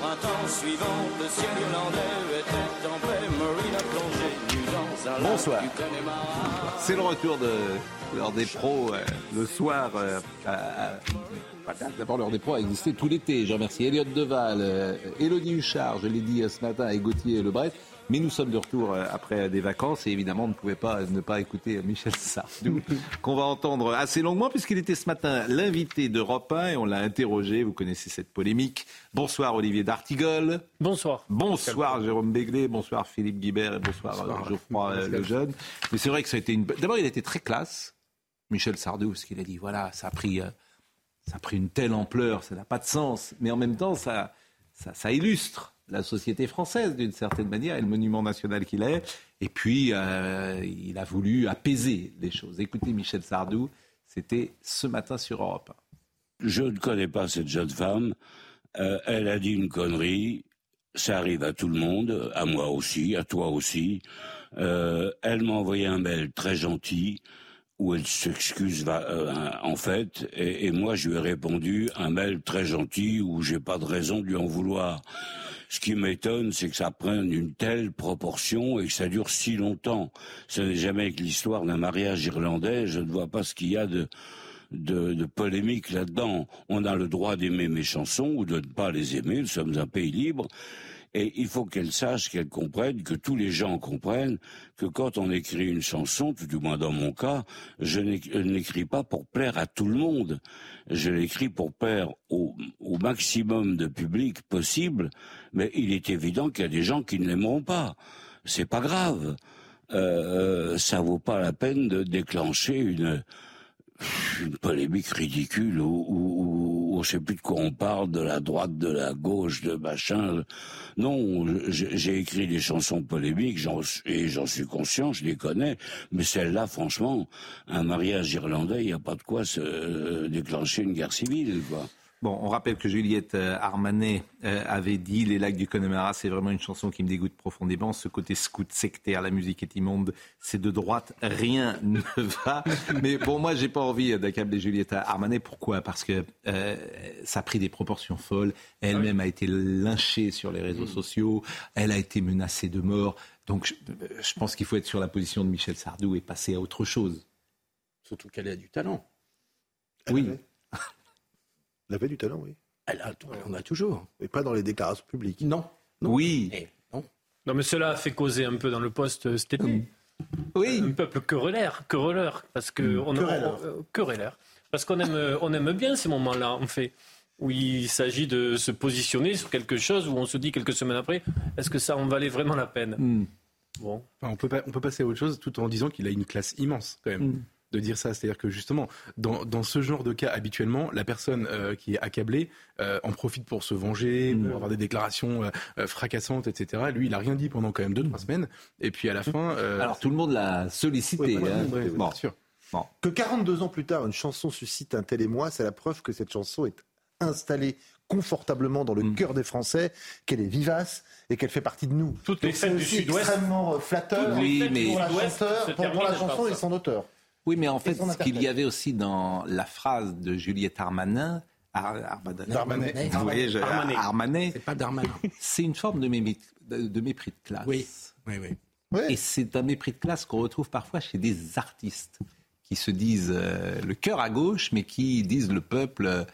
printemps suivant, le ciel irlandais était en paix. Marine a plongé nu dans un lac Bonsoir. C'est le retour de l'heure des pros euh, le soir. euh, à- D'abord, l'heure des pros a existé tout l'été. Je remercie Elliot Deval, euh, Élodie Huchard, je l'ai dit euh, ce matin, et Gauthier Lebret. Mais nous sommes de retour euh, après des vacances et évidemment, on ne pouvait pas ne pas écouter Michel Sardou, qu'on va entendre assez longuement puisqu'il était ce matin l'invité d'Europe 1 et on l'a interrogé. Vous connaissez cette polémique. Bonsoir Olivier D'Artigol. Bonsoir. Bonsoir Jérôme Béglé, bonsoir Philippe Guibert et bonsoir, euh, Geoffroy euh, Lejeune. Mais c'est vrai que ça a été une. D'abord, il a été très classe, Michel Sardou, parce qu'il a dit voilà, ça a pris, euh, ça a pris une telle ampleur, ça n'a pas de sens. Mais en même temps, ça, ça, ça illustre la société française d'une certaine manière et le monument national qu'il est. Et puis, euh, il a voulu apaiser les choses. Écoutez Michel Sardou, c'était ce matin sur Europe 1. Je ne connais pas cette jeune femme. Euh, elle a dit une connerie. Ça arrive à tout le monde, à moi aussi, à toi aussi. Euh, elle m'a envoyé un mail très gentil où elle s'excuse euh, en fait, et, et moi je lui ai répondu un mail très gentil où j'ai pas de raison de lui en vouloir. Ce qui m'étonne, c'est que ça prenne une telle proportion et que ça dure si longtemps. Ce n'est jamais avec l'histoire d'un mariage irlandais. Je ne vois pas ce qu'il y a de, de, de polémique là-dedans. On a le droit d'aimer mes chansons ou de ne pas les aimer. Nous sommes un pays libre. Et il faut qu'elle sache, qu'elle comprenne, que tous les gens comprennent que quand on écrit une chanson, tout du moins dans mon cas, je n'éc- je n'écris pas pour plaire à tout le monde. Je l'écris pour plaire au, maximum de public possible, mais il est évident qu'il y a des gens qui ne l'aimeront pas. C'est pas grave. Euh, ça vaut pas la peine de déclencher une, une polémique ridicule où, où, où sait plus de quoi on parle, de la droite, de la gauche, de machin. Non, j'ai écrit des chansons polémiques et j'en suis conscient, je les connais. Mais celle-là, franchement, un mariage irlandais, il n'y a pas de quoi se euh, déclencher une guerre civile, quoi. Bon, on rappelle que Juliette euh, Armanet euh, avait dit Les lacs du Connemara, c'est vraiment une chanson qui me dégoûte profondément. Ce côté scout sectaire, la musique est immonde, c'est de droite, rien ne va. Mais bon, moi, j'ai pas envie d'accabler Juliette Armanet. Pourquoi? Parce que euh, ça a pris des proportions folles. Elle-même a été lynchée sur les réseaux sociaux. Elle a été menacée de mort. Donc, je, je pense qu'il faut être sur la position de Michel Sardou et passer à autre chose. Surtout qu'elle a du talent. Oui. Elle avait du talent, oui. Elle a, on a toujours. Mais pas dans les déclarations publiques. Non. non. Oui. Eh, non. Non, mais cela a fait causer un peu dans le poste euh, cet été. Oui. Un peuple querelleur, querelleur, parce que on, Querelleur. on- euh, querelleur. parce qu'on aime, euh, on aime bien ces moments-là, en fait, où il s'agit de se positionner sur quelque chose, où on se dit quelques semaines après, est-ce que ça en valait vraiment la peine? Hmm. Bon, Enfin, on, peut pas- on peut passer à autre chose tout en disant qu'il a une classe immense quand même. Mm. De dire ça, c'est-à-dire que justement, dans, dans ce genre de cas, habituellement, la personne euh, qui est accablée euh, en profite pour se venger, Mm. pour avoir des déclarations euh, fracassantes, etc. Lui, il a rien dit pendant quand même deux, trois semaines, et puis à la fin. euh, Alors, tout le monde l'a sollicité. Hein. ouais, Bon. bien sûr. Que 42 ans plus tard, une chanson suscite un tel émoi, c'est la preuve que cette chanson est installée confortablement dans le Mm. cœur des Français, qu'elle est vivace et qu'elle fait partie de nous. Toutes les Donc fêtes du Sud-Ouest. extrêmement flatteur les Oui, mais- pour la, Sud-Ouest chanteur, pour, pour la chanson et son auteur. Oui, mais en fait, ce qu'il y avait aussi dans la phrase de Juliette Armanin, Ar- Armanin- Darmanet. Vous voyez, je- Armanet. C'est pas Darmanin. c'est une forme de, mépris de- de mépris de classe. Oui. Oui, oui. Ouais. Et c'est un mépris de classe qu'on retrouve parfois chez des artistes qui se disent euh, le cœur à gauche, mais qui disent le peuple,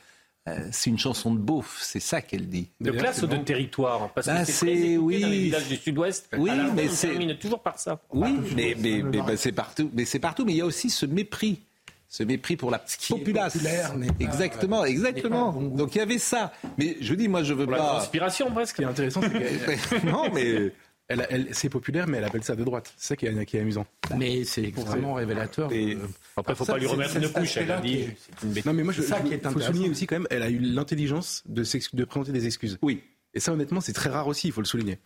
euh, c'est une chanson de beauf. C'est ça qu'elle dit. de classe ou de territoire Parce Bah, que c'est c'est- oui. dans les villages du Sud-Ouest. Oui, la fin, mais on c'est- termine toujours par ça. Oui, mais, mais, mais, bah, c'est partout. Mais c'est partout. Mais il y a aussi ce mépris. Ce mépris pour la populace. populaire n'est pas- exactement, exactement. pas. Donc il y avait ça. Mais je dis, moi, je veux Pour la pas. conspiration, Ce presque. qui est intéressant, c'est non, mais elle, elle- c'est populaire, mais elle appelle ça de droite. C'est ça qui est, qui est amusant. Mais c'est extrêmement révélateur. Et- Après, faut Ça, pas lui remettre une couche. Elle a dit. est- c'est une bêtise. Non, mais moi, je, ça je- qui est faut souligner aussi quand même, elle a eu l'intelligence de, présenter des excuses. oui, Et ça, honnêtement, c'est très rare aussi, il faut le souligner.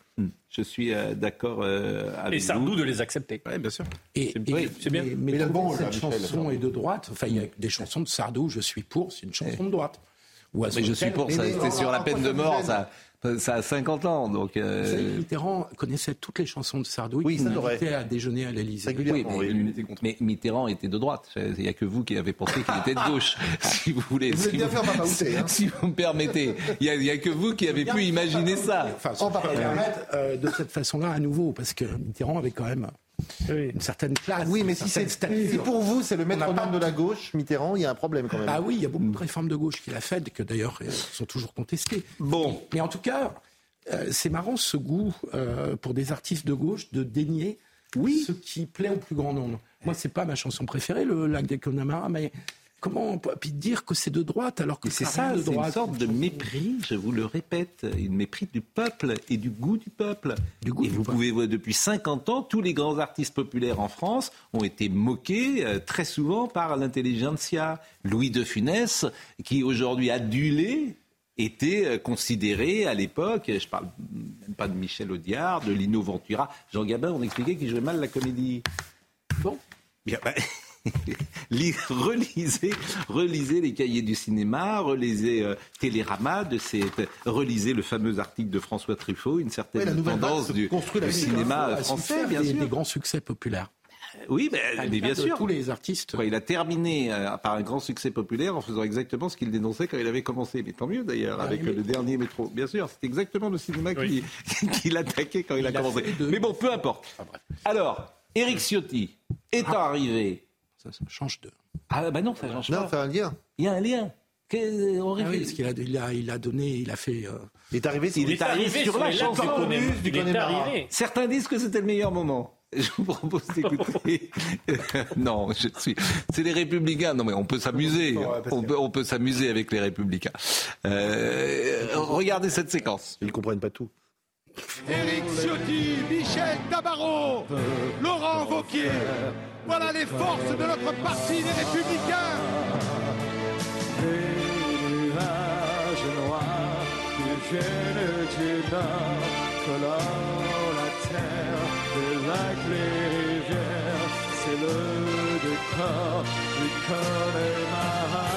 je suis euh, d'accord euh, avec Et Sardou vous. de les accepter. Oui, bien sûr. Et, C'est- oui, bien. Mais, Mais il trouver bon cette là, chanson est de droite. Enfin, il y a des chansons de Sardou, je suis pour, c'est une chanson de droite. Ou à Mais je suis pour. C'était sur la peine de mort, ça. Ça a 50 ans, donc. euh, Vous savez Mitterrand connaissait toutes les chansons de Sardou. Oui, il ça, l'invitait à déjeuner à l'Élysée. Oui, mais, oui. était contre. mais Mitterrand était de droite. Il n'y a que vous qui avez pensé qu'il était de gauche, si vous voulez. Vous si voulez bien faire Papa Outé, hein Si vous me permettez, il n'y a, que vous qui avez pu imaginer ça. Enfin, pardon. je vais permettre, euh, de cette façon-là à nouveau, parce que Mitterrand avait quand même Oui. une certaine classe. Oui, mais si, c'est, pour vous c'est le métronome pas- de la gauche, Mitterrand, il y a un problème quand même. Ah oui, il y a beaucoup de réformes de gauche qu'il a faites, que d'ailleurs sont toujours contestées. Bon. Mais en tout cas, euh, c'est marrant ce goût euh, pour des artistes de gauche de dénier ce qui plaît au plus grand nombre. Moi, c'est pas ma chanson préférée, le Lac des Connemara, mais comment on peut puis dire que c'est de droite alors que c'est ça, de c'est une droite sorte de mépris, je vous le répète, une mépris du peuple et du goût du peuple. Du goût et du vous pouvez voir, depuis 50 ans, tous les grands artistes populaires en France ont été moqués euh, très souvent par l'intelligentsia. Louis de Funès, qui est aujourd'hui adulé, était euh, considéré à l'époque, je parle même pas de Michel Audiard, de Lino Ventura, Jean Gabin, on expliquait qu'il jouait mal la comédie. Bon. Bien, bah, relisez, relisez les cahiers du cinéma, relisez euh, Télérama, de cette, relisez le fameux article de François Truffaut, une certaine Ouais, tendance du, du cinéma français, bien des, sûr. des grands succès populaires. Oui, mais, bien sûr. Tous les artistes. Il a terminé euh, par un grand succès populaire en faisant exactement ce qu'il dénonçait quand il avait commencé. Mais tant mieux d'ailleurs, Ah, avec mais- euh, le dernier métro. Bien sûr, c'est exactement le cinéma Oui. qu'il qu'il attaquait quand il, a Il a commencé. de- Mais bon, peu importe. Ah. Alors, Éric Ciotti étant arrivé. Ça, ça change de. Ah bah non, ça change Non, pas. c'est un lien. Il y a un lien. On Ah oui, parce qu'il a, il a, il a donné, il a fait. euh, Il est arrivé, Il est arrivé sur la chanson du Connemara. Du Il est Connemara. arrivé. Certains disent que c'était le meilleur moment. Je vous propose d'écouter. non, je suis. C'est les Républicains. Non, mais on peut s'amuser. On peut, on peut s'amuser avec les Républicains. Euh, regardez cette séquence. Ils comprennent pas tout. Éric Ciotti, Michel Tabarot, Laurent Vauquier. Voilà les forces de notre parti, les Républicains. Des nuages noirs qui viennent du nord, colorent la terre, des lacs, les rivières, c'est le décor du Connemara.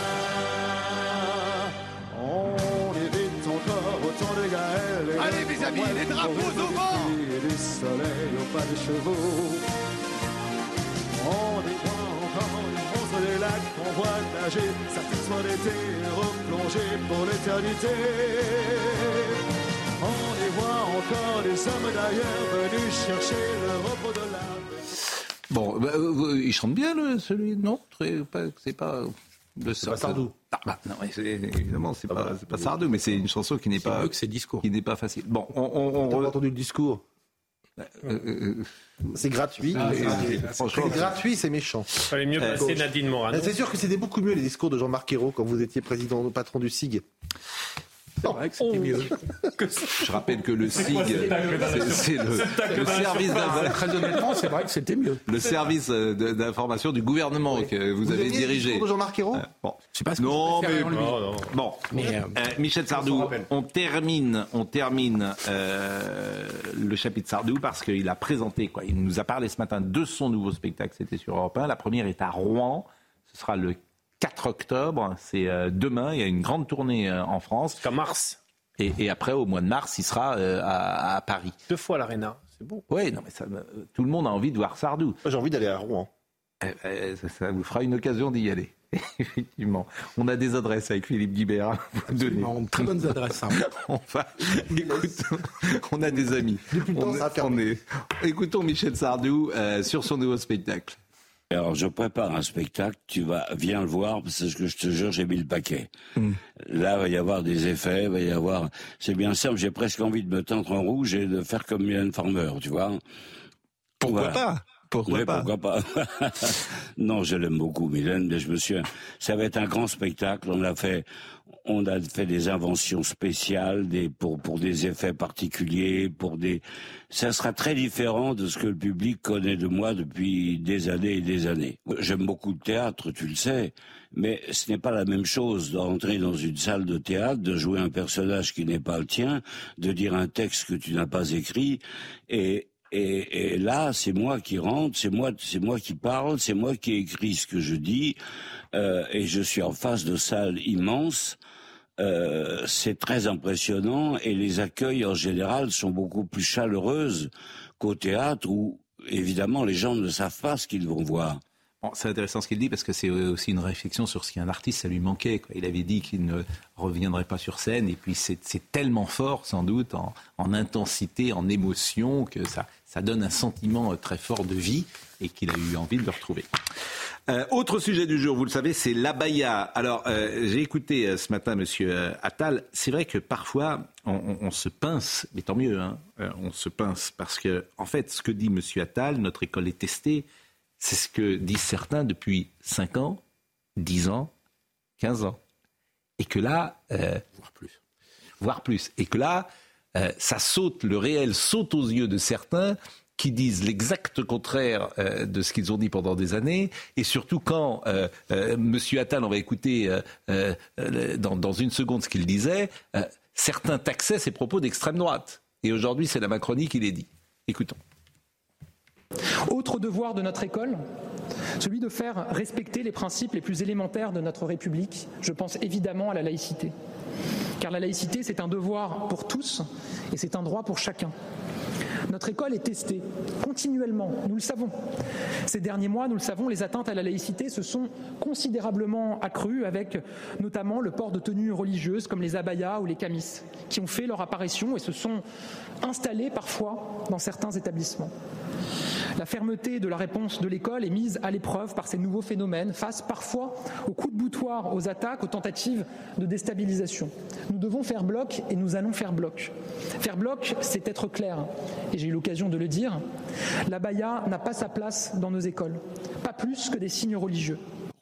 On évite encore autant de Gaël et Allez, mes amis, les drapeaux au vent. Et du soleil au pas de chevaux. On y voit encore les monstres des lacs qu'on voit nager, satisfait d'été replongé pour l'éternité. On y voit encore des hommes d'ailleurs venus chercher le repos de l'âme. Bon, bah, euh, il chante bien, le, celui. Pas- c'est pas. Le pas Sardou. Ah, bah, non, c'est- évidemment, c'est pas, c'est pas Sardou, mais c'est une chanson qui n'est pas, mieux que discours. qui n'est pas facile. Bon, on, on, entendu le discours euh, euh, C'est gratuit. euh, C'est gratuit, c'est méchant. Fallait mieux Euh, placer Nadine Morano. Ah, C'est sûr que c'était beaucoup mieux les discours de Jean-Marc Ayrault quand vous étiez président, patron du SIG. C'est vrai que c'était mieux. je rappelle que le SIG, c'est le, le service d'info- Très honnêtement, c'est vrai que c'était mieux. le service euh, d'information du gouvernement que vous, avez aimiez le dirigé. Jean-Marc Ayrault Euh, bon. C'est pas ce que Non, je mais lui. Non, non. Bon, Mais, euh, Euh, Michel Sardou, on termine, on termine euh, le chapitre Sardou parce qu'il a présenté, quoi, il nous a parlé ce matin de son nouveau spectacle, c'était sur Europe 1. La première est à Rouen, ce sera le 4 octobre, c'est euh, demain, il y a une grande tournée euh, en France. Jusqu'à mars. Et, et après, au mois de mars, il sera euh, à, à Paris. Deux fois l'Arena. C'est beau. Oui, non, mais ça, tout le monde a envie de voir Sardou. Moi, J'ai envie d'aller à Rouen. Euh, euh, ça, ça vous fera une occasion d'y aller. Effectivement. On a des adresses avec Philippe Guibert à vous donner. Non, très bonnes adresses. hein. On va, écoute, on a des amis. Depuis le temps, On, est- fermé. on est- écoutons Michel Sardou euh, sur son nouveau spectacle. Alors, je prépare un spectacle, tu vas, viens le voir, parce que je te jure, j'ai mis le paquet. Là, il va y avoir des effets, il va y avoir, c'est bien simple, j'ai presque envie de me teindre en rouge et de faire comme Mylène Farmer, tu vois. Voilà. pas? Pourquoi Oui, pourquoi pas? Non, je l'aime beaucoup, Mylène, mais je me suis. Ça va être un grand spectacle. On a fait, on a fait des inventions spéciales, des pour pour des effets particuliers, pour des. Ça sera très différent de ce que le public connaît de moi depuis des années et des années. J'aime beaucoup le théâtre, tu le sais, mais ce n'est pas la même chose d'entrer dans une salle de théâtre, de jouer un personnage qui n'est pas le tien, de dire un texte que tu n'as pas écrit, et et, là, c'est moi qui rentre, c'est moi, c'est moi qui parle, c'est moi qui écris ce que je dis, euh, et je suis en face de salles immenses. euh, c'est très impressionnant et les accueils en général sont beaucoup plus chaleureuses qu'au théâtre où évidemment les gens ne savent pas ce qu'ils vont voir. C'est intéressant ce qu'il dit parce que c'est aussi une réflexion sur ce qu'un artiste, ça lui manquait. Il avait dit qu'il ne reviendrait pas sur scène et puis c'est tellement fort sans doute en, en, intensité, en émotion que ça, donne un sentiment très fort de vie et qu'il a eu envie de le retrouver. Euh, autre sujet du jour, vous le savez, c'est l'abaya. Alors, euh, j'ai écouté euh, ce matin Monsieur euh, Attal. C'est vrai que parfois, on, se pince, mais tant mieux, hein, euh, on se pince parce que, en fait, ce que dit Monsieur Attal, notre école est testée, c'est ce que disent certains depuis 5 ans, 10 ans, 15 ans. Et que là, euh, voire plus, voire plus, et que là, euh, ça saute, le réel saute aux yeux de certains qui disent l'exact contraire euh, de ce qu'ils ont dit pendant des années, et surtout quand euh, euh, Monsieur Attal, on va écouter dans, dans, une seconde ce qu'il disait, certains taxaient ses propos d'extrême droite. Et aujourd'hui, c'est la Macronie qui les dit. Écoutons. Autre devoir de notre école, celui de faire respecter les principes les plus élémentaires de notre République. Je pense évidemment à la laïcité. Car la laïcité, c'est un devoir pour tous et c'est un droit pour chacun. Notre école est testée continuellement, nous le savons. Ces derniers mois, nous le savons, les atteintes à la laïcité se sont considérablement accrues avec notamment le port de tenues religieuses comme les abayas ou les camis qui ont fait leur apparition et se sont installés parfois dans certains établissements. La fermeté de la réponse de l'école est mise à l'épreuve par ces nouveaux phénomènes face parfois aux coups de boutoir, aux attaques, aux tentatives de déstabilisation. Nous devons faire bloc et nous allons faire bloc. Faire bloc, c'est être clair. Et j'ai eu l'occasion de le dire, la baya n'a pas sa place dans nos écoles, pas plus que des signes religieux.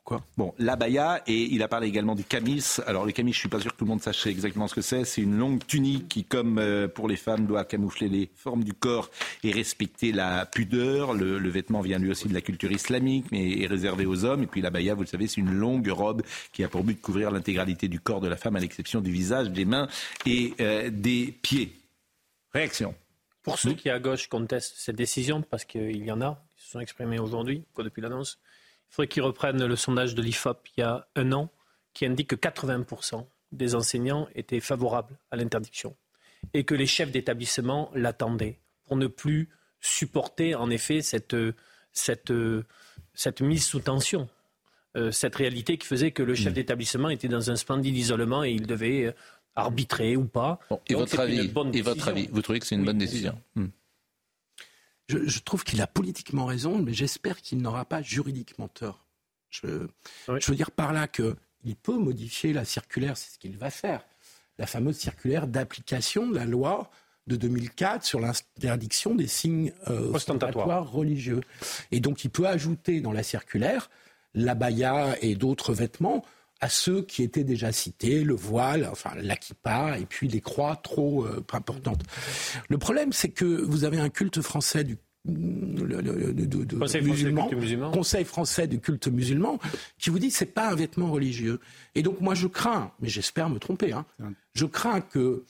Quoi bon, l'abaya, et il a parlé également du camis. Alors, le camis, je suis pas sûr que tout le monde sache exactement ce que c'est. C'est une longue tunique qui, comme euh, pour les femmes, doit camoufler les formes du corps et respecter la pudeur. Le, le vêtement vient lui aussi de la culture islamique, mais est réservé aux hommes. Et puis l'abaya, vous le savez, c'est une longue robe qui a pour but de couvrir l'intégralité du corps de la femme, à l'exception du visage, des mains et euh, des pieds. Réaction Pour ceux qui, à gauche, contestent cette décision, parce qu'il y en a qui se sont exprimés aujourd'hui, quoi, depuis l'annonce, il faudrait qu'ils reprennent le sondage de l'IFOP il y a un an, qui indique que 80% des enseignants étaient favorables à l'interdiction et que les chefs d'établissement l'attendaient pour ne plus supporter en effet cette, cette, cette mise sous tension, euh, cette réalité qui faisait que le chef mmh. d'établissement était dans un splendide isolement et il devait arbitrer ou pas. Bon, et, votre avis, et votre avis, vous trouvez que c'est une oui, bonne décision? Mmh. Je, je, trouve qu'il a politiquement raison, mais j'espère qu'il n'aura pas juridiquement tort. Je, oui. je, veux dire par là qu'il peut modifier la circulaire, c'est ce qu'il va faire. La fameuse circulaire d'application de la loi de 2004 sur l'interdiction des signes euh, ostentatoires religieux. Et donc il peut ajouter dans la circulaire l'abaya et d'autres vêtements à ceux qui étaient déjà cités, le voile, enfin l'akipa, et puis les croix trop euh, importantes. Le problème, c'est que vous avez un culte français du le, le, de, de, Conseil, musulman, français musulman. Conseil français du culte musulman, qui vous dit c'est pas un vêtement religieux. Et donc moi je crains, mais j'espère me tromper, hein, je crains que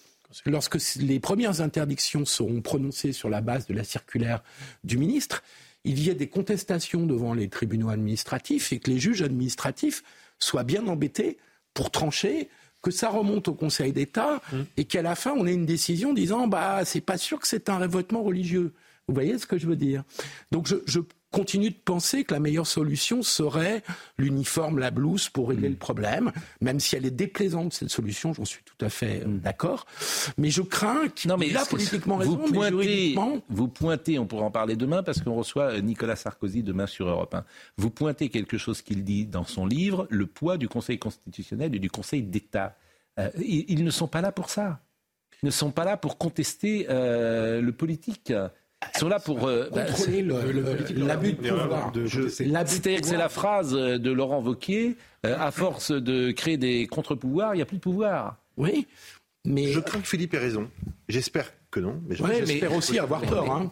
lorsque les premières interdictions seront prononcées sur la base de la circulaire du ministre, il y ait des contestations devant les tribunaux administratifs et que les juges administratifs soient bien embêtés pour trancher que ça remonte au Conseil d'État mmh. et qu'à la fin on ait une décision disant bah c'est pas sûr que c'est un révotement religieux. Vous voyez ce que je veux dire? Donc je, je, continue de penser que la meilleure solution serait l'uniforme, la blouse pour régler mmh. le problème, même si elle est déplaisante cette solution, j'en suis tout à fait mmh. d'accord. Mais je crains qu'il a politiquement raison, vous pointez, mais juridiquement... Vous pointez, on pourra en parler demain parce qu'on reçoit Nicolas Sarkozy demain sur Europe 1. Vous pointez quelque chose qu'il dit dans son livre, le poids du Conseil constitutionnel et du Conseil d'État. Euh, ils, ils, ne sont pas là pour ça. Ils ne sont pas là pour contester euh, le politique. Ils sont là pour euh, contrôler bah, l'abus de pouvoir. C'est-à-dire que c'est la phrase de Laurent Vauquier euh, à force de créer des contre-pouvoirs, il n'y a plus de pouvoir. Oui, mais je crains que Philippe ait raison. J'espère que non. Mais j'espère ouais, aussi avoir tort. Hein.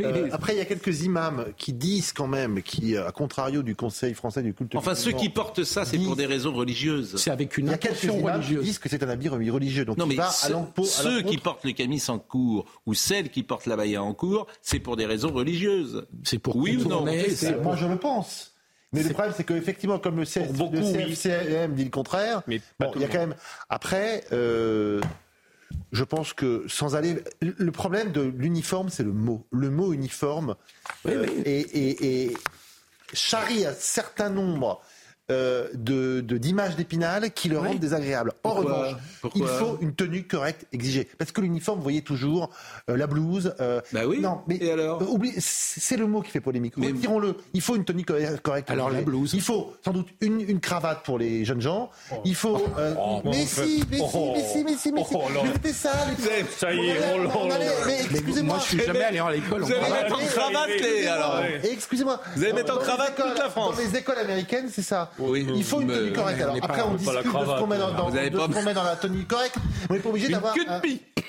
Euh, après, il y a quelques imams qui disent quand même, qui, à contrario du Conseil français du culte. Enfin, ceux qui portent ça, c'est pour des raisons religieuses. C'est avec une intention religieuse. Qui disent que c'est un habit religieux. Donc non, mais va ceux, à ceux qui portent le camis en cours ou celles qui portent la baïa en cours, c'est pour des raisons religieuses. C'est pour oui ou non Moi, je le pense. Mais le problème, c'est qu'effectivement, comme le, C- Pour beaucoup, le oui. CFCM dit le contraire, Mais bon, il y a quand même. Après, euh, je pense que sans aller. Le problème de l'uniforme, c'est le mot. Le mot uniforme euh, Et, et- et charrie un certain nombre euh, de de- d'images d'épinal qui le rendent désagréable. En Pourquoi revanche, Pourquoi il faut une tenue correcte exigée. Parce que l'uniforme, vous voyez toujours euh, la blouse. euh, Bah oui. Non, mais Et alors euh, oublie, c'est le mot qui fait polémique. Mais- Retirons-le. Il faut une tenue co- correcte. Alors, la blouse. Il faut sans doute une, une cravate pour les jeunes gens. Il faut. euh, Oh, mais, si, mais, oh, si, mais si, mais si, mais si, oh. Mais c'était ça. les- Ça y est, On oh oh. Mais Mais excusez-moi. moi, je suis jamais allé à l'école. Vous allez mettre en cravate, ouais. alors. Excusez-moi. Vous allez mettre en les cravate toute la France. Dans les écoles américaines, c'est ça. Oui, Il faut une tenue correcte. Alors après, on discute de ce qu'on met dans, dans- Vous avez de pas- ce qu'on met dans la tenue correcte. On n'est pas obligé d'avoir.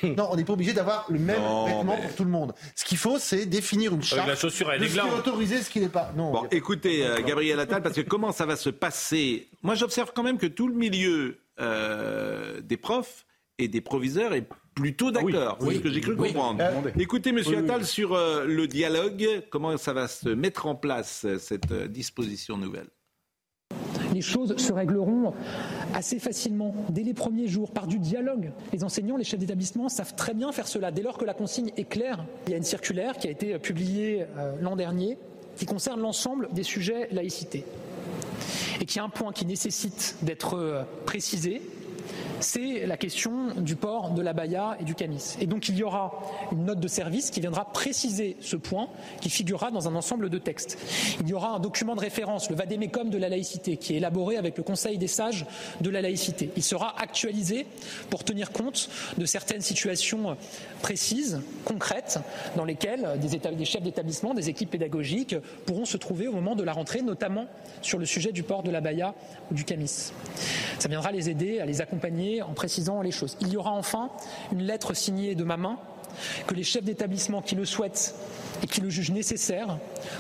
Non, on n'est pas obligé d'avoir le même Non, vêtement mais- pour tout le monde. Ce qu'il faut, c'est définir une charte. la chaussure à de ce qui est autorisé, ce qui n'est pas. Non. Bon, écoutez, euh, Gabriel Attal, parce que comment ça va se passer? Moi, j'observe quand même que tout le milieu euh, des profs et des proviseurs est plutôt d'accord. c'est ce que j'ai cru comprendre. Euh, Écoutez, Monsieur Attal, sur euh, le dialogue, comment ça va se mettre en place cette euh, disposition nouvelle? Les choses se régleront assez facilement, dès les premiers jours, par du dialogue. Les enseignants, les chefs d'établissement savent très bien faire cela. Dès lors que la consigne est claire, il y a une circulaire qui a été publiée euh, l'an dernier qui concerne l'ensemble des sujets laïcité. Et qui a un point qui nécessite d'être euh, précisé, c'est la question du port de la baya et du camis. Et donc il y aura une note de service qui viendra préciser ce point, qui figurera dans un ensemble de textes. Il y aura un document de référence, le vadémécum de la laïcité, qui est élaboré avec le Conseil des sages de la laïcité. Il sera actualisé pour tenir compte de certaines situations précises, concrètes, dans lesquelles des, des chefs d'établissement, des équipes pédagogiques pourront se trouver au moment de la rentrée, notamment sur le sujet du port de la baya ou du camis. Ça viendra les aider à les accompagner en précisant les choses. Il y aura enfin une lettre signée de ma main que les chefs d'établissement qui le souhaitent et qui le jugent nécessaire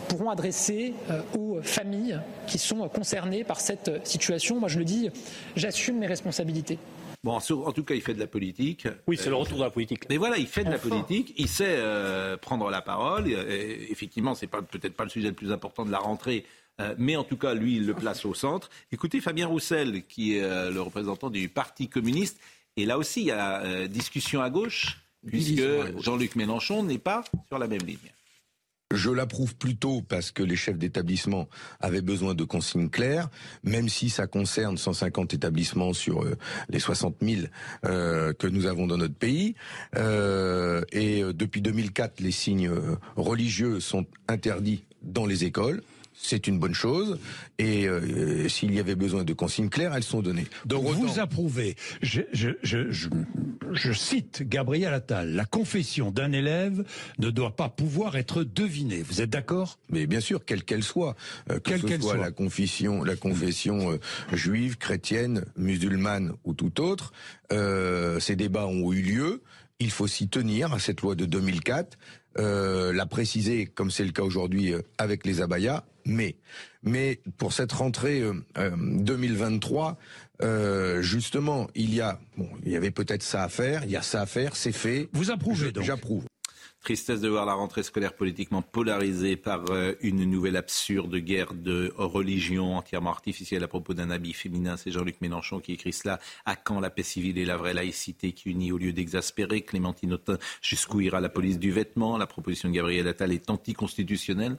pourront adresser euh, aux familles qui sont concernées par cette situation. Moi, je le dis, j'assume mes responsabilités. Bon, en tout cas, il fait de la politique. Oui, c'est le retour de la politique. Mais voilà, il fait de la politique, il sait euh, prendre la parole. Et, effectivement, c'est pas peut-être pas le sujet le plus important de la rentrée, euh, mais en tout cas, lui, il le place au centre. Écoutez Fabien Roussel, qui est euh, le représentant du Parti communiste, et là aussi, il y a euh, discussion à gauche, puisque. Jean-Luc Mélenchon n'est pas sur la même ligne. Je l'approuve plutôt parce que les chefs d'établissement avaient besoin de consignes claires, même si ça concerne 150 établissements sur les 60 000 euh, que nous avons dans notre pays. Euh, et depuis 2004, les signes religieux sont interdits dans les écoles. C'est une bonne chose. Et euh, s'il y avait besoin de consignes claires, elles sont données. Donc vous approuvez, je, je, je, je, je cite Gabriel Attal, la confession d'un élève ne doit pas pouvoir être devinée. Vous êtes d'accord? Mais bien sûr, quelle qu'elle soit, euh, que Quelle ce qu'elle soit, soit. la confession, la confession euh, juive, chrétienne, musulmane ou tout autre, euh, ces débats ont eu lieu. Il faut s'y tenir à cette loi de 2004, euh, la préciser comme c'est le cas aujourd'hui euh, avec les abayas. Mais, mais pour cette rentrée euh, euh, 2023, euh, justement, il y a, bon, il y avait peut-être ça à faire. Il y a ça à faire, c'est fait. Vous approuvez Je- donc J'approuve. Tristesse de voir la rentrée scolaire politiquement polarisée par euh, une nouvelle absurde guerre de religion entièrement artificielle à propos d'un habit féminin. C'est Jean-Luc Mélenchon qui écrit cela. À quand la paix civile et la vraie laïcité qui unit au lieu d'exaspérer Clémentine Autain, jusqu'où ira la police du vêtement? La proposition de Gabriel Attal est anticonstitutionnelle.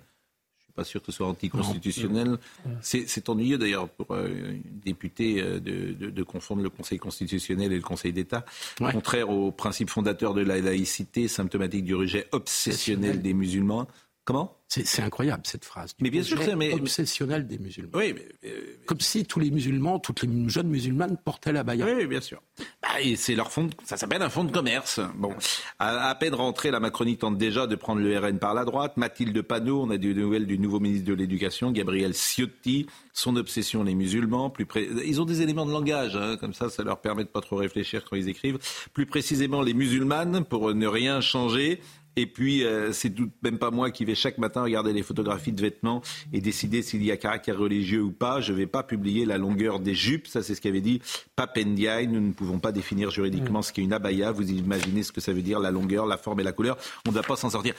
Je suis pas sûr que ce soit anticonstitutionnel. C'est ennuyeux d'ailleurs pour euh, une députée euh, de, de- de confondre le Conseil constitutionnel et le Conseil d'État. Ouais. Contraire aux principes fondateurs de la laïcité, symptomatique du rejet obsessionnel des musulmans. Comment? C'est incroyable cette phrase. Mais bien sûr mais- obsessionnel des musulmans. Oui, mais, euh, Comme si tous les musulmans, toutes les jeunes musulmanes portaient la baya. oui, oui, bien sûr. Bah, et c'est leur fonds, de- ça s'appelle un fonds de commerce. Bon, à, à peine rentrée, la Macronie tente déjà de prendre le RN par la droite. Mathilde Panot, on a des nouvelles du nouveau ministre de l'Éducation, Gabriel Ciotti, son obsession les musulmans. Plus ils ont des éléments de langage, hein, comme ça, ça leur permet de pas trop réfléchir quand ils écrivent. Plus précisément, les musulmanes pour ne rien changer. Et puis, euh, c'est tout même pas moi qui vais chaque matin regarder les photographies de vêtements et décider s'il y a caractère religieux ou pas. Je ne vais pas publier la longueur des jupes. Ça, c'est ce qu'avait dit Papendiaï. Nous ne pouvons pas définir juridiquement ce qu'est une abaya. Vous imaginez ce que ça veut dire, la longueur, la forme et la couleur. On ne doit pas s'en sortir.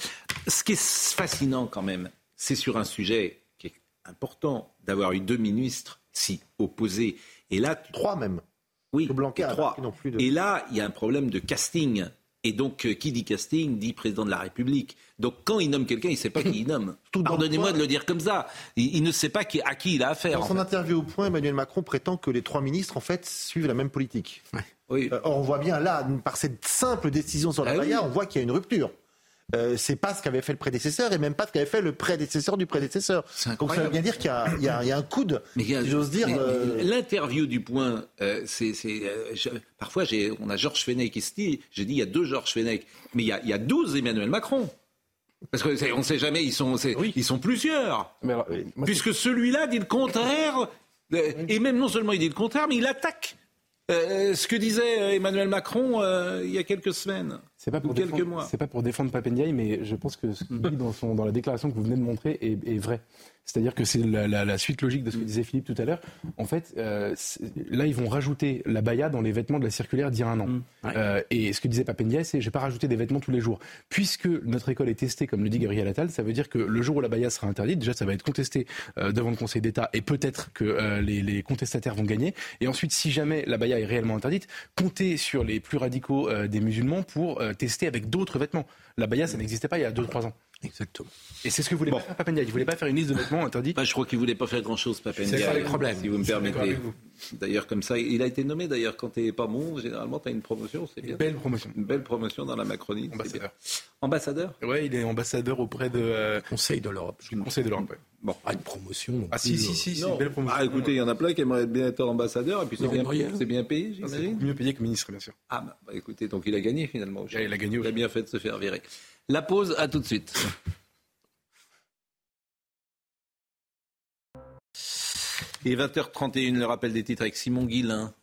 Ce qui est fascinant quand même, c'est sur un sujet qui est important d'avoir eu deux ministres si opposés. Et là, trois même. Oui, Blanquer trois. Et là, il y a un problème de casting. Et donc, euh, qui dit casting dit président de la République. Donc, quand il nomme quelqu'un, il ne sait pas qui il nomme. Pardonnez-moi de le dire comme ça. Il, ne sait pas qui, à qui il a affaire. Dans son interview au point, Emmanuel Macron prétend que les trois ministres, en fait, suivent la même politique. Oui. Euh, or, on voit bien là, par cette simple décision sur la ah on voit qu'il y a une rupture. Euh, c'est pas ce qu'avait fait le prédécesseur et même pas ce qu'avait fait le prédécesseur du prédécesseur. Donc ça veut bien dire qu'il y, a un coude, si j'ose dire. Euh, l'interview du point, euh, c'est, parfois on a Georges Fenech ici, j'ai dit il y a deux Georges Fenech, mais il y a, il y a 12 Emmanuel Macron. Parce qu'on ne sait jamais, ils sont, ils sont plusieurs. Puisque celui-là dit le contraire, et même non seulement il dit le contraire, mais il attaque ce que disait Emmanuel Macron il y a quelques semaines. C'est pas pour quelques mois. C'est pas pour défendre Papendiaï, mais je pense que ce qu'il dit dans, son, dans la déclaration que vous venez de montrer est, est vrai. C'est-à-dire que c'est la, suite logique de ce que disait Philippe tout à l'heure. En fait, euh, là, ils vont rajouter la baya dans les vêtements de la circulaire d'il y a un an. Mm. Euh, et ce que disait Papendia, c'est je vais pas rajouter des vêtements tous les jours. Puisque notre école est testée, comme le dit Gabriel Attal, ça veut dire que le jour où la baya sera interdite, déjà, ça va être contesté euh, devant le Conseil d'État et peut-être que les, contestataires vont gagner. Et ensuite, si jamais la baya est réellement interdite, comptez sur les plus radicaux des musulmans pour tester avec d'autres vêtements. La baya, ça n'existait pas il y a 2-3 ans. Exactement. Et c'est ce que voulait pas faire Papendia. Il voulait pas faire une liste de vêtements interdits. je crois qu'il voulait pas faire grand-chose, Papendia. C'est ça les problèmes. Si vous me permettez. D'ailleurs, comme ça, il a été nommé. D'ailleurs, quand tu n'es pas bon, généralement, tu as une promotion. C'est bien. Une belle promotion. Une belle promotion dans la Macronie. Ambassadeur. Ambassadeur? Oui, il est ambassadeur auprès de. Euh, Conseil de l'Europe. Conseil de l'Europe, Bon. Ah, une promotion. Ah, si, si, si, c'est une belle promotion. Ah, écoutez, il y en a plein qui aimeraient bien être ambassadeur, et puis c'est bien, bien, payé, ah, j'imagine. mieux payé que ministre, bien sûr. Ah, bah, bah, écoutez, donc il a gagné finalement. il a gagné. Il a bien fait de se faire virer. La pause, à tout de suite. Et 20h31, le rappel des titres avec Simon Guillain.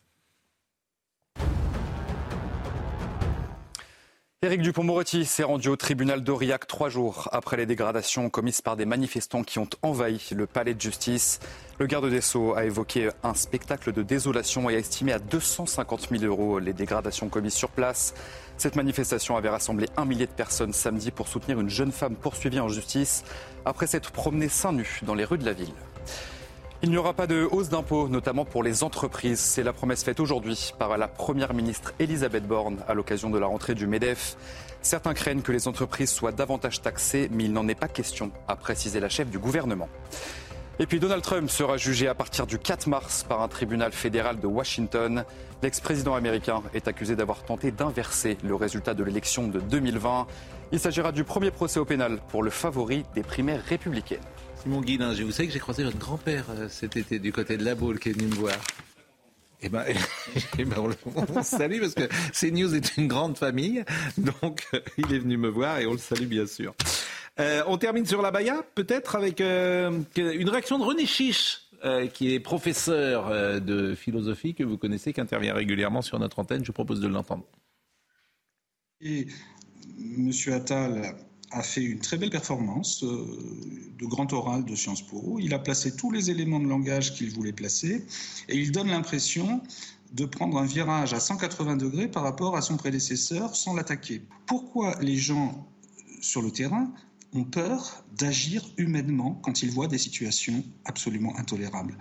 Éric Dupont-Moretti s'est rendu au tribunal d'Aurillac trois jours après les dégradations commises par des manifestants qui ont envahi le palais de justice. Le garde des Sceaux a évoqué un spectacle de désolation et a estimé à 250 000 euros les dégradations commises sur place. Cette manifestation avait rassemblé un millier de personnes samedi pour soutenir une jeune femme poursuivie en justice après s'être promenée seins nus dans les rues de la ville. Il n'y aura pas de hausse d'impôts, notamment pour les entreprises. C'est la promesse faite aujourd'hui par la Première ministre Elisabeth Borne à l'occasion de la rentrée du MEDEF. Certains craignent que les entreprises soient davantage taxées, mais il n'en est pas question, a précisé la chef du gouvernement. Et puis Donald Trump sera jugé à partir du 4 mars par un tribunal fédéral de Washington. L'ex-président américain est accusé d'avoir tenté d'inverser le résultat de l'élection de 2020. Il s'agira du premier procès au pénal pour le favori des primaires républicaines. Simon Guillain, vous savez que j'ai croisé votre grand-père euh, cet été du côté de la Baule qui est venu me voir. Eh ben, eh ben on, le salue parce que CNews est une grande famille, donc euh, il est venu me voir et on le salue bien sûr. Euh, on termine sur la Baïa, peut-être avec une réaction de René Chiche, qui est professeur de philosophie que vous connaissez, qui intervient régulièrement sur notre antenne. Je vous propose de l'entendre. Et Monsieur Attal a fait une très belle performance euh, de grand oral de Sciences Po. Il a placé tous les éléments de langage qu'il voulait placer et il donne l'impression de prendre un virage à 180 degrés par rapport à son prédécesseur sans l'attaquer. Pourquoi les gens sur le terrain ont peur d'agir humainement quand ils voient des situations absolument intolérables?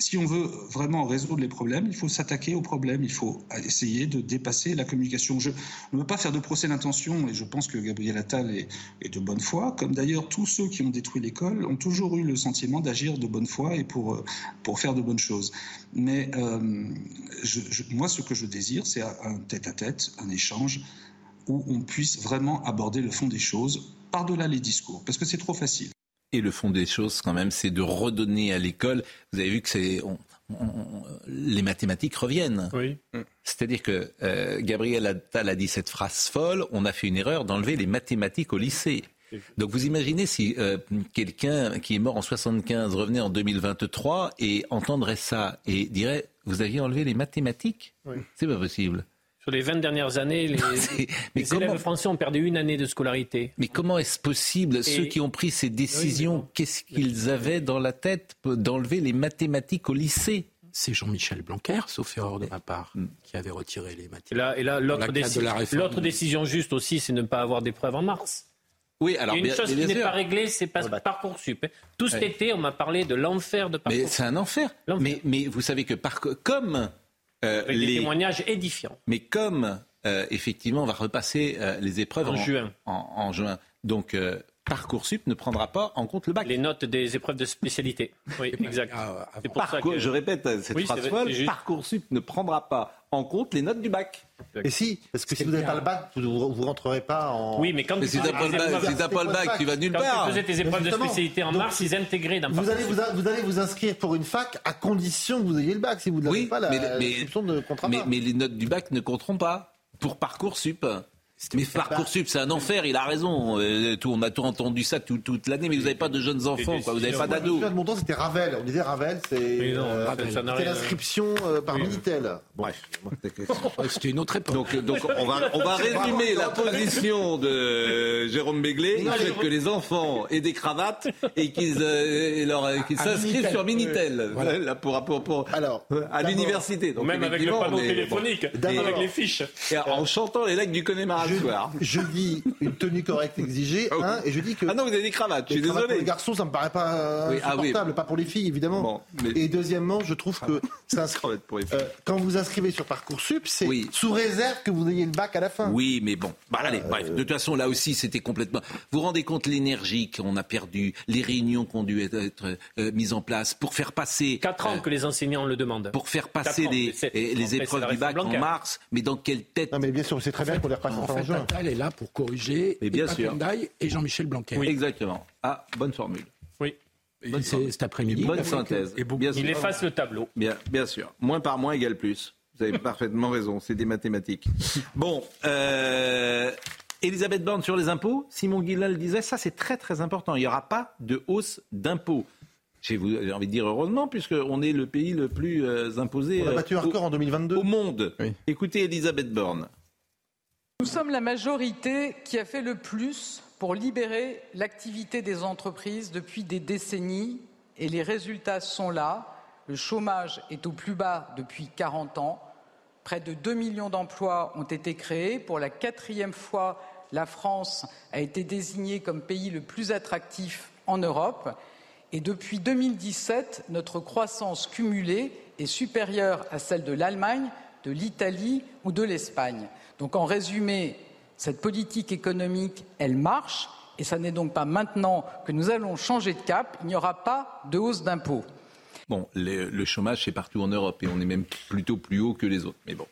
Si on veut vraiment résoudre les problèmes, il faut s'attaquer aux problèmes, il faut essayer de dépasser la communication. Je ne veux pas faire de procès d'intention et je pense que Gabriel Attal est, de bonne foi, comme d'ailleurs tous ceux qui ont détruit l'école ont toujours eu le sentiment d'agir de bonne foi et pour, faire de bonnes choses. Mais euh, moi, ce que je désire, c'est un tête-à-tête, un échange où on puisse vraiment aborder le fond des choses par-delà les discours, parce que c'est trop facile. Et le fond des choses, quand même, c'est de redonner à l'école. Vous avez vu que c'est les mathématiques reviennent. Oui. C'est-à-dire que euh, Gabriel Attal a dit cette phrase folle. On a fait une erreur d'enlever les mathématiques au lycée. Donc vous imaginez si euh, quelqu'un qui est mort en 75 revenait en 2023 et entendrait ça et dirait vous aviez enlevé les mathématiques? Oui. C'est pas possible. Sur les 20 dernières années, les, mais élèves français ont perdu une année de scolarité. Mais comment est-ce possible Ceux qui ont pris ces décisions, qu'est-ce qu'ils avaient dans la tête d'enlever les mathématiques au lycée? C'est Jean-Michel Blanquer, sauf erreur de ma part, mm. qui avait retiré les mathématiques. Et là, l'autre, décision juste aussi, c'est de ne pas avoir d'épreuves en mars. Oui, alors une bien- chose bien qui n'est pas réglée, c'est pas Parcoursup. Tout cet Ouais. été, on m'a parlé de l'enfer de Parcoursup. Mais c'est un enfer. Mais, mais vous savez que par, comme euh, Avec des les témoignages édifiants. Mais comme euh, effectivement on va repasser euh, les épreuves En juin. en, en juin, donc Parcoursup ne prendra pas en compte le bac. Les notes des épreuves de spécialité. Oui, exact. C'est pour ça Parcours- que- Je répète cette Oui, phrase folle, juste. Parcoursup ne prendra pas en compte les notes du bac. Et si, parce que si vous n'avez pas le bac, vous ne rentrerez pas en. Oui, mais quand Mais tu si t'as pas le bac- épreuves- si t'as pas le bac, tu vas nulle quand part. tu faisais tes épreuves de spécialité en mars, ils intégraient dans Vous allez vous, vous allez vous inscrire pour une fac à condition que vous ayez le bac. Si vous n'avez Oui, pas la mais, de contrat. mais- mais les notes du bac ne compteront pas pour Parcoursup. Mais Parcoursup, c'est un enfer, il a raison. Euh, tout, on a tout entendu ça tout- toute l'année, mais vous n'avez pas de jeunes enfants, quoi. vous n'avez pas d'ados. de mon temps, c'était Ravel. On disait Ravel, c'est euh, l'inscription euh, par Minitel. Bref. C'était une autre époque. Donc, donc on va, on va résumer la position de euh, Jérôme Béglé, le fait que les enfants aient des cravates et qu'ils euh, leur- euh, qu'ils À s'inscrivent sur Minitel Voilà. là, pour, pour, pour- Alors, à l'université. Même avec le panneau téléphonique, avec les fiches. et en chantant les lacs du Connemara soir. Je dis une tenue correcte exigée, Ah hein, et je dis que. Ah non, vous avez des cravates, je les suis désolé. Pour les garçons, ça me paraît pas euh, Oui, ah oui. pas pour les filles, évidemment. Bon, mais- Et deuxièmement, je trouve que ça, Cravates pour les filles. euh, quand vous inscrivez sur Parcoursup, c'est Oui. sous réserve que vous ayez le bac à la fin. Oui, mais bon. Bah, allez, bref. De toute façon, là aussi, c'était complètement. Vous vous rendez compte l'énergie qu'on a perdue, les réunions qui ont dû être, être, euh, mises en place pour faire passer. Quatre ans euh, que les enseignants le demandent. pour faire passer ans, les, les épreuves du bac en mars, mais dans quelle tête Non, mais bien sûr, c'est très bien qu'on les repasse En en, juin. Attal est là pour corriger Mais bien et sûr. Et Jean-Michel Blanquer. Exactement. Ah, bonne formule. Oui. Bonne cet après-midi. Bonne avec- synthèse. Et Bien Il efface le tableau. Bien, bien sûr. Moins par moins égale plus. Vous avez parfaitement raison. C'est des mathématiques. Bon, euh, Elisabeth Borne sur les impôts. Simon Guillain le disait, ça c'est très très important. Il n'y aura pas de hausse d'impôts. J'ai envie de dire heureusement, puisqu'on est le pays le plus euh, imposé On a euh, battu un au, record en 2022. au monde. Oui. Écoutez Elisabeth Borne. Nous sommes la majorité qui a fait le plus pour libérer l'activité des entreprises depuis des décennies et les résultats sont là. Le chômage est au plus bas depuis 40 ans. Près de 2 millions d'emplois ont été créés. Pour la quatrième fois, la France a été désignée comme pays le plus attractif en Europe. Et depuis 2017, notre croissance cumulée est supérieure à celle de l'Allemagne, de l'Italie ou de l'Espagne. Donc en résumé, cette politique économique, elle marche et ce n'est donc pas maintenant que nous allons changer de cap. Il n'y aura pas de hausse d'impôts. Bon, le, le chômage c'est partout en Europe et on est même plutôt plus haut que les autres. Mais bon.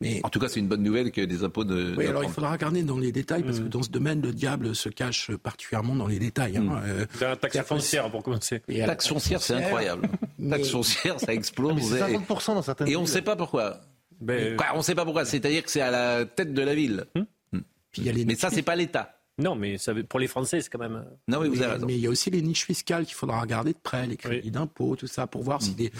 Mais En tout cas, c'est une bonne nouvelle que des impôts de. Oui, alors il faudra regarder dans les détails, parce que Mm. dans ce domaine, le diable se cache particulièrement dans les détails. hein. Euh, Dans la taxe c'est-à-dire que- foncière, pour commencer. la Taxe foncière, c'est incroyable. Mais- Taxe foncière, ça Ah, mais explose. c'est et- 50% dans certaines Et on ne sait pas pourquoi. Ben, Quoi, on ne sait pas pourquoi. C'est-à-dire que c'est à la tête de la ville. Puis il y a les Mais ça, niches c'est pas l'État. Non, mais ça, pour les Français, c'est quand même. euh, Non, oui, vous mais, avez raison. mais il y a aussi les niches fiscales qu'il faudra regarder de près, les crédits d'impôt, tout ça, pour voir si des-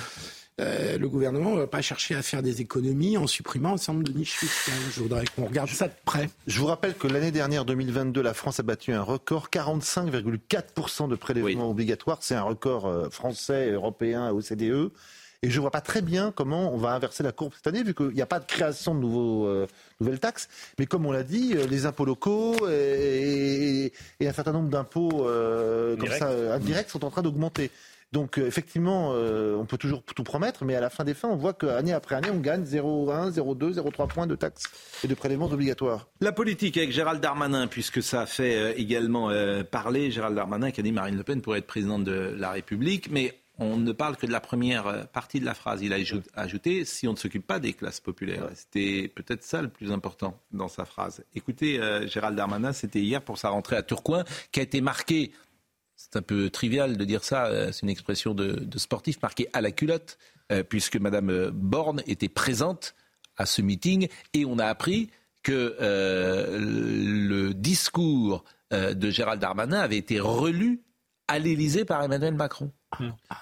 euh, le gouvernement ne va pas chercher à faire des économies en supprimant un certain nombre de niches fiscales. Je voudrais qu'on regarde ça de près. Je vous rappelle que l'année dernière, 2022, la France a battu un record, 45,4% de prélèvements obligatoires. C'est un record euh, français, européen, OCDE. Et je ne vois pas très bien comment on va inverser la courbe cette année, vu qu'il n'y a pas de création de nouveaux, euh, nouvelles taxes. Mais comme on l'a dit, euh, les impôts locaux et, et- et un certain nombre d'impôts euh, comme Directs. ça, indirects sont en train d'augmenter. Donc euh, effectivement, euh, on peut toujours tout promettre, mais à la fin des fins, on voit qu'année après année, on gagne 0,1, 0,2, 0,3 points de taxes et de prélèvements obligatoires. La politique avec Gérald Darmanin, puisque ça a fait euh, également euh, parler. Gérald Darmanin qui a dit Marine Le Pen pourrait être présidente de la République, mais on ne parle que de la première euh, partie de la phrase. Il a ajou- ajouté si on ne s'occupe pas des classes populaires. C'était peut-être ça le plus important dans sa phrase. Écoutez, euh, Gérald Darmanin, c'était hier pour sa rentrée à Tourcoing, qui a été marquée. C'est un peu trivial de dire ça, euh, c'est une expression de, de sportif, marquée à la culotte, euh, puisque Madame Borne était présente à ce meeting et on a appris que le discours de Gérald Darmanin avait été relu à l'Élysée par Emmanuel Macron.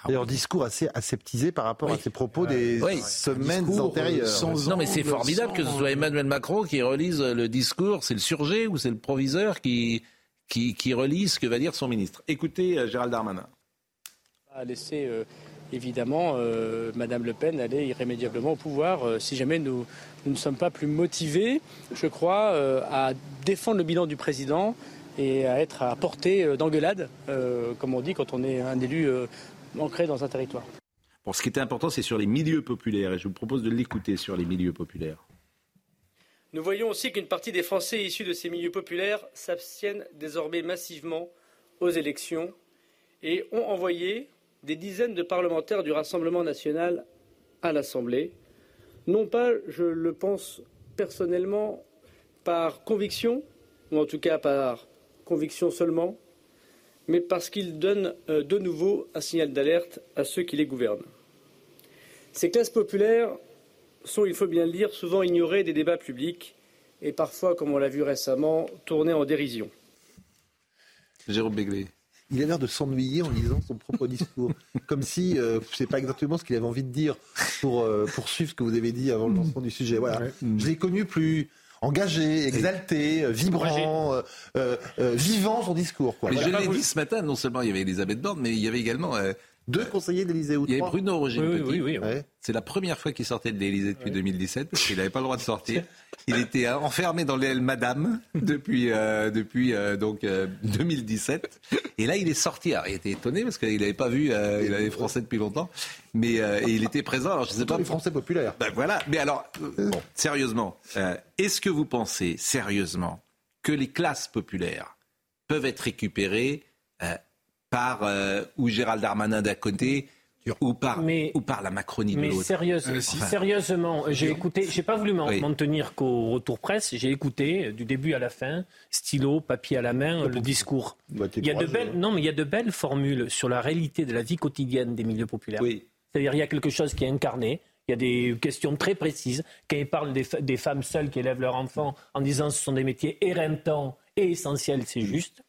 D'ailleurs, discours assez aseptisé par rapport à ses propos des Oui. semaines discours, euh, antérieures. sans Non, mais c'est formidable sans- que ce soit Emmanuel Macron qui relise le discours. C'est le surgé ou c'est le proviseur qui, qui, qui relit ce que va dire son ministre. Écoutez euh, Gérald Darmanin. à laisser euh, évidemment euh, Madame Le Pen aller irrémédiablement au pouvoir euh, si jamais nous, nous ne sommes pas plus motivés, je crois, euh, à défendre le bilan du président et à être à portée d'engueulade, comme on dit quand on est un élu ancré dans un territoire. Bon, ce qui était important, c'est sur les milieux populaires, et je vous propose de l'écouter sur les milieux populaires. Nous voyons aussi qu'une partie des Français issus de ces milieux populaires s'abstiennent désormais massivement aux élections et ont envoyé des dizaines de parlementaires du Rassemblement national à l'Assemblée. Non pas, je le pense personnellement, par conviction, ou en tout cas par conviction seulement, mais parce qu'ils donnent euh, de nouveau un signal d'alerte à ceux qui les gouvernent. Ces classes populaires sont, il faut bien le dire, souvent ignorées des débats publics et parfois, comme on l'a vu récemment, tournées en dérision. Jérôme Béglé. Il a l'air de s'ennuyer en lisant son propre discours. Comme si euh, je ne sais pas exactement ce qu'il avait envie de dire pour euh, poursuivre ce que vous avez dit avant le lancement du sujet. Voilà. Je l'ai connu plus engagé, exalté, euh, vibrant, vivant son discours. Quoi. je l'ai dit ce matin, non seulement il y avait Elisabeth Borne, mais il y avait également deux conseillers d'Élysée ou Il y avait Bruno Roger oui, oui, oui, C'est la première fois qu'il sortait de l'Élysée depuis 2017 parce qu'il n'avait pas le droit de sortir. Il était enfermé dans l'aile Madame depuis euh, depuis euh, donc 2017 euh, et là il est sorti. Alors, il était étonné parce qu'il n'avait pas vu, il avait français depuis longtemps, mais et il était présent. Alors je sais pas. Les Français populaires. Ben voilà. Mais alors bon, sérieusement, est-ce que vous pensez sérieusement que les classes populaires peuvent être récupérées par euh, ou Gérald Darmanin d'un côté ou par, ou par la Macronie de l'autre. Sérieuse, euh, sérieusement, j'ai écouté, j'ai pas voulu m'en tenir qu'au retour presse, j'ai écouté euh, du début à la fin, stylo, papier à la main, le discours. Bah, il y a de belles, non, mais il y a de belles formules sur la réalité de la vie quotidienne des milieux populaires. C'est-à-dire il y a quelque chose qui est incarné, il y a des questions très précises. Quand il parle des, des femmes seules qui élèvent leurs enfants en disant que ce sont des métiers éreintants et essentiels, c'est juste.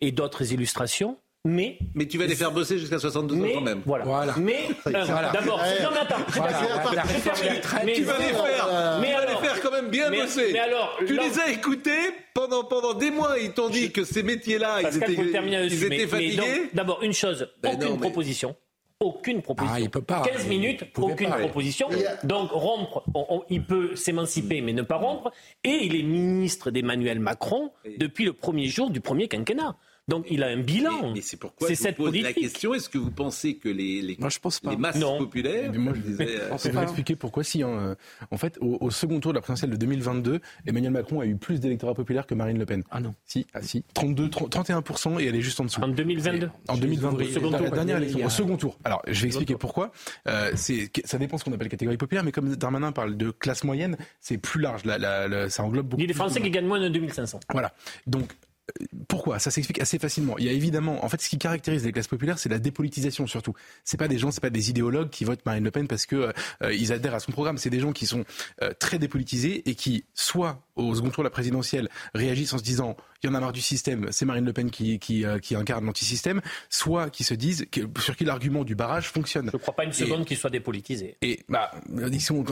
Et d'autres illustrations. Mais, mais tu vas les faire bosser jusqu'à 62 ans quand même. Voilà. Mais euh, d'abord, non mais attends, tu vas les faire, mais les faire quand même bien bosser. Mais alors, tu les as écoutés pendant pendant des mois, ils t'ont dit que ces métiers-là, ils étaient, ils étaient fatigués. D'abord, une chose, ben aucune proposition aucune proposition. Ah, il peut pas. 15 minutes, aucune proposition. Donc rompre, il peut s'émanciper mais ne pas rompre. Et il est ministre d'Emmanuel Macron depuis le premier jour du premier quinquennat. Donc il a un bilan. Mais, c'est pourquoi je vous pose la question est-ce que vous pensez que les, les, je pense pas. les masses populaires. moi, je disais, euh, on va expliquer pourquoi si. Hein. En fait, au, second tour de la présidentielle de 2022, Emmanuel Macron a eu plus d'électorats populaires que Marine Le Pen. Ah non. Si, ah si. 32, 31% et elle est juste en dessous. En 2022 En 2022. la, dernière élection, au second tour. Alors, je vais expliquer pourquoi. Euh, ça dépend ce qu'on appelle catégorie populaire, mais comme Darmanin parle de classe moyenne, c'est plus large. ça englobe beaucoup. Il y a des Français qui gagnent moins de 2500. Voilà. Donc, pourquoi? Ça s'explique assez facilement. Il y a évidemment, en fait, ce qui caractérise les classes populaires, c'est la dépolitisation surtout. C'est pas des gens, c'est pas des idéologues qui votent Marine Le Pen parce que euh, ils adhèrent à son programme. C'est des gens qui sont euh, très dépolitisés et qui, soit au second tour de la présidentielle, réagissent en se disant il y en a marre du système, c'est Marine Le Pen qui, qui, euh, qui incarne l'antisystème, soit qui se disent que, sur qui l'argument du barrage fonctionne. Je ne crois pas une seconde qu'ils soient dépolitisés. Et bah,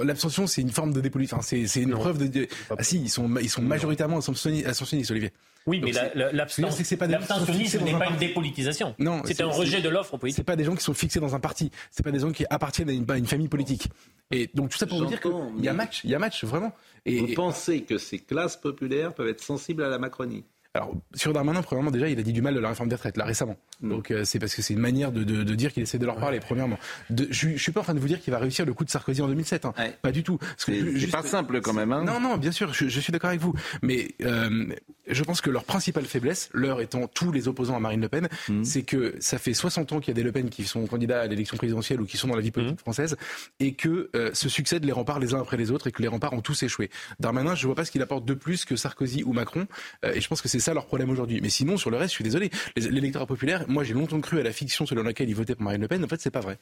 l'abstention, c'est une forme de dépolitisation. c'est une preuve de. Ah si, ils sont, ils sont majoritairement ascensionnistes, Olivier. Oui, mais l'abstentionnisme n'est pas une dépolitisation. Non, c'est un rejet de l'offre politique. C'est pas des gens qui sont fixés dans un parti. C'est pas des gens qui appartiennent à une, une famille politique. Et donc tout ça pour vous dire qu'il y a match, il y a match vraiment. Et, vous pensez que ces classes populaires peuvent être sensibles à la Macronie? Alors, sur Darmanin, premièrement, déjà, il a dit du mal de la réforme des retraites, là, récemment. Mm. Donc, euh, c'est parce que c'est une manière de, de, de dire qu'il essaie de leur parler, premièrement. De, je, je suis pas en train de vous dire qu'il va réussir le coup de Sarkozy en 2007. Hein. Pas du tout. C'est pas simple, quand même. Hein. Non, non, bien sûr, je, je suis d'accord avec vous. Mais euh, je pense que leur principale faiblesse, leur étant tous les opposants à Marine Le Pen, mm. c'est que ça fait 60 ans qu'il y a des Le Pen qui sont candidats à l'élection présidentielle ou qui sont dans la vie politique mm. française, et que euh, se succèdent les remparts les uns après les autres, et que les remparts ont tous échoué. Darmanin, je vois pas ce qu'il apporte de plus que Sarkozy ou Macron, euh, et je pense que c'est ça leur problème aujourd'hui. Mais sinon, sur le reste, je suis désolé. L'électorat populaire, moi j'ai longtemps cru à la fiction selon laquelle ils votaient pour Marine Le Pen. En fait, c'est pas vrai.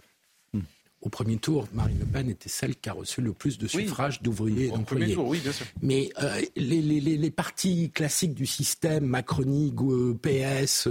Hmm. Au premier tour, Marine Le Pen était celle qui a reçu le plus de suffrages d'ouvriers et d'employés. Oui, bien sûr. Mais euh, les, les, les, partis classiques du système, Macronie, PS,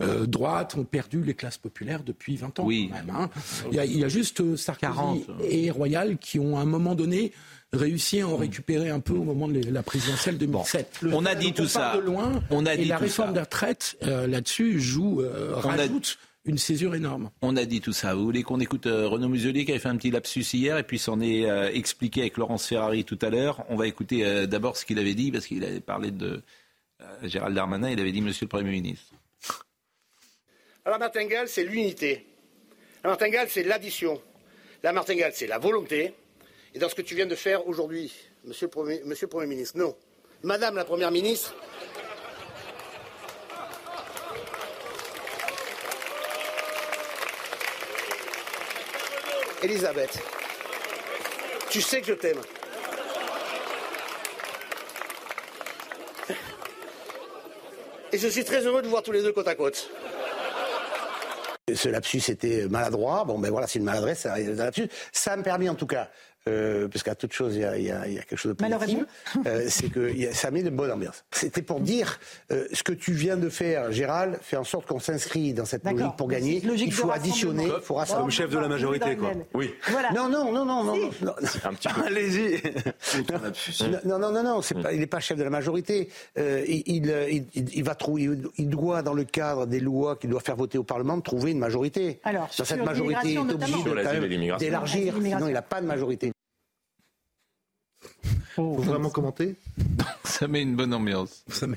euh, droite, ont perdu les classes populaires depuis 20 ans oui. quand même. Hein. Il, y a, il, y a, juste Sarkozy et Royal qui ont à un moment donné réussi à en récupérer un peu au moment de la présidentielle 2007. on a dit tout ça. De loin, on a et la réforme des retraites euh, là-dessus joue euh, rajoute. Une césure énorme. On a dit tout ça. Vous voulez qu'on écoute euh, Renaud Muselier qui avait fait un petit lapsus hier et puis s'en est expliqué avec Laurence Ferrari tout à l'heure. On va écouter d'abord ce qu'il avait dit parce qu'il avait parlé de Gérald Darmanin, il avait dit Monsieur le Premier ministre. la martingale, c'est l'unité. La martingale, c'est l'addition. La martingale, c'est la volonté. Et dans ce que tu viens de faire aujourd'hui, Monsieur le Premier, ministre, non. Madame la Première ministre, Elisabeth, tu sais que je t'aime. Et je suis très heureux de vous voir tous les deux côte à côte. Ce lapsus était maladroit. Bon, ben voilà, c'est une maladresse, ça arrive lapsus. Ça me permet en tout cas euh, parce qu'à toute chose, il y, a, il, y a, il y, a, quelque chose de positif, euh, c'est que y a, ça met de bonne ambiance. C'était pour dire euh, ce que tu viens de faire, Gérald, fait en sorte qu'on s'inscrit dans cette logique pour gagner. Logique il faut additionner, il faut rassembler. Comme chef de la majorité, quoi. Oui. Voilà. Non, non, non, non, non. non. Un petit peu. Allez-y. non, non, non, non, pas, il n'est pas chef de la majorité. Euh, il, il, il, va trouver, il doit, dans le cadre des lois qu'il doit faire voter au Parlement, trouver une majorité. Alors, dans cette majorité, il est obligé d'élargir, sinon il n'a pas de majorité. Faut vraiment commenter. Ça met une bonne ambiance. Ça met...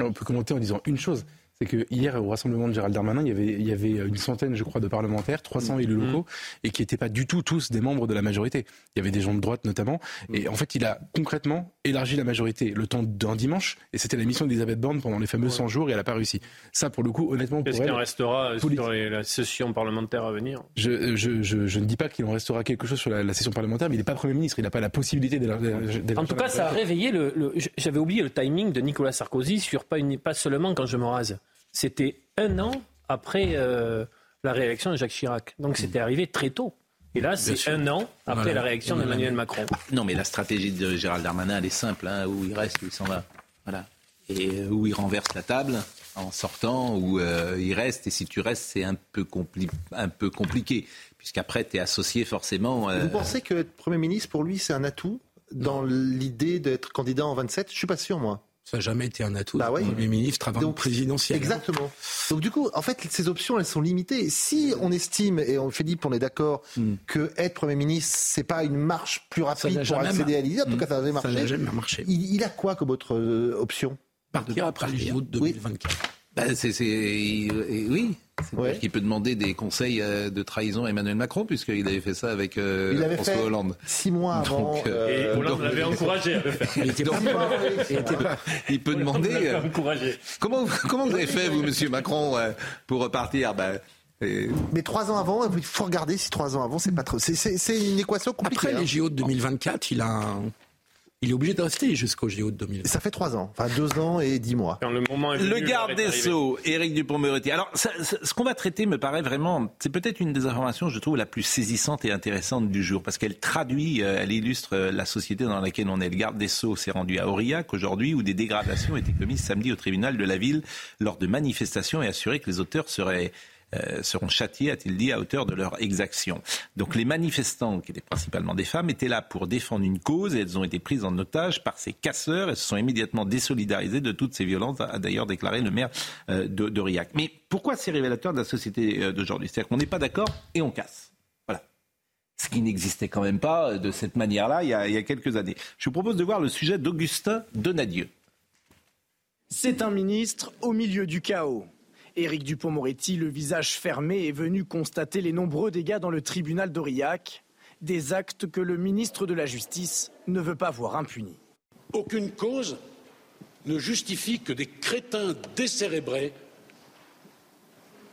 On peut commenter en disant une chose c'est que hier au rassemblement de Gérald Darmanin, il y avait, il y avait une centaine, je crois, de parlementaires, 300 élus locaux, et qui n'étaient pas du tout tous des membres de la majorité. Il y avait des gens de droite notamment, et en fait, il a concrètement élargi la majorité le temps d'un dimanche, et c'était la mission d'Elisabeth Borne pendant les fameux 100 jours, et elle n'a pas réussi. Ça, pour le coup, honnêtement, pour Est-ce qu'il en restera sur les, la session parlementaire à venir? Je, je, je, je, ne dis pas qu'il en restera quelque chose sur la, la session parlementaire, mais il n'est pas Premier ministre, il n'a pas la possibilité d'élargir. En tout cas, ça a réveillé le. le J'avais oublié le timing de Nicolas Sarkozy sur pas, une, pas seulement quand je me rase. C'était un an après euh, la réélection de Jacques Chirac. Donc c'était arrivé très tôt. Et là, c'est un an après voilà. la réélection d'Emmanuel Macron. Non, mais la stratégie de Gérald Darmanin, elle est simple. Hein, où il reste, où il s'en va. Voilà. Et où il renverse la table en sortant, où euh, il reste. Et si tu restes, c'est un peu, compli un peu compliqué. Puisqu'après, tu es associé forcément. Euh... Vous pensez que être Premier ministre, pour lui, c'est un atout dans l'idée d'être candidat en 27 Je suis pas sûr, moi. Ça n'a jamais été un atout. Bah. Premier ministre avant Donc, présidentiel. Exactement. Donc du coup, en fait, ces options, elles sont limitées. Si on estime et on Philippe, on est d'accord mm. que être Premier ministre, c'est pas une marche plus rapide pour accéder à l'idée. En tout cas, ça n'a jamais marché. Ça n'a jamais marché. Il, il, a quoi comme autre euh, option Partir après de 2024. Oui. Ben, c'est, oui, ouais. qu'il peut demander des conseils de trahison à Emmanuel Macron, puisqu'il avait fait ça avec euh, il avait François fait Hollande. Six mois avant. Donc, euh, et Hollande l'avait encouragé à le faire. Il, était donc, il, était pas, il peut demander. Euh, comment, comment vous avez fait, vous, monsieur Macron, euh, pour repartir? Ben, et... Mais trois ans avant, il faut regarder si trois ans avant, c'est pas trop. C'est une équation compliquée. Après les JO de 2024, il a un... Il est obligé de rester jusqu'au JO de 2020. Ça fait trois ans, enfin deux ans et dix mois. Quand le, moment est venu, le garde des Sceaux, Éric Dupond-Moretti. Alors, ça, ça, ce qu'on va traiter me paraît vraiment, c'est peut-être une des informations, je trouve, la plus saisissante et intéressante du jour, parce qu'elle traduit, euh, elle illustre euh, la société dans laquelle on est. Le garde des Sceaux s'est rendu à Aurillac aujourd'hui, où des dégradations étaient commises samedi au tribunal de la ville lors de manifestations et assuré que les auteurs seraient euh, seront châtiés, a-t-il dit, à hauteur de leur exaction. Donc les manifestants, qui étaient principalement des femmes, étaient là pour défendre une cause et elles ont été prises en otage par ces casseurs. Elles se sont immédiatement désolidarisées de toutes ces violences, a d'ailleurs déclaré le maire euh, d'Aurillac. Mais pourquoi c'est révélateur de la société euh, d'aujourd'hui? C'est-à-dire qu'on n'est pas d'accord et on casse. Voilà. Ce qui n'existait quand même pas de cette manière-là il, il y a quelques années. Je vous propose de voir le sujet d'Augustin Donadieu. C'est un ministre au milieu du chaos. Éric Dupond-Moretti, le visage fermé, est venu constater les nombreux dégâts dans le tribunal d'Aurillac, des actes que le ministre de la Justice ne veut pas voir impunis. Aucune cause ne justifie que des crétins décérébrés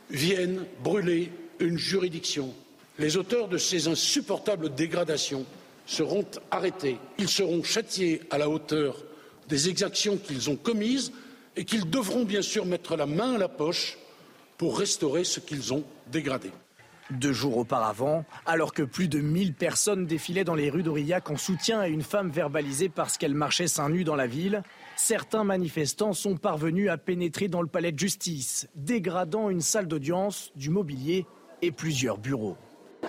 viennent brûler une juridiction. Les auteurs de ces insupportables dégradations seront arrêtés. Ils seront châtiés à la hauteur des exactions qu'ils ont commises et qu'ils devront bien sûr mettre la main à la poche pour restaurer ce qu'ils ont dégradé. Deux jours auparavant, alors que plus de 1000 personnes défilaient dans les rues d'Aurillac en soutien à une femme verbalisée parce qu'elle marchait seins nus dans la ville, certains manifestants sont parvenus à pénétrer dans le palais de justice, dégradant une salle d'audience, du mobilier et plusieurs bureaux.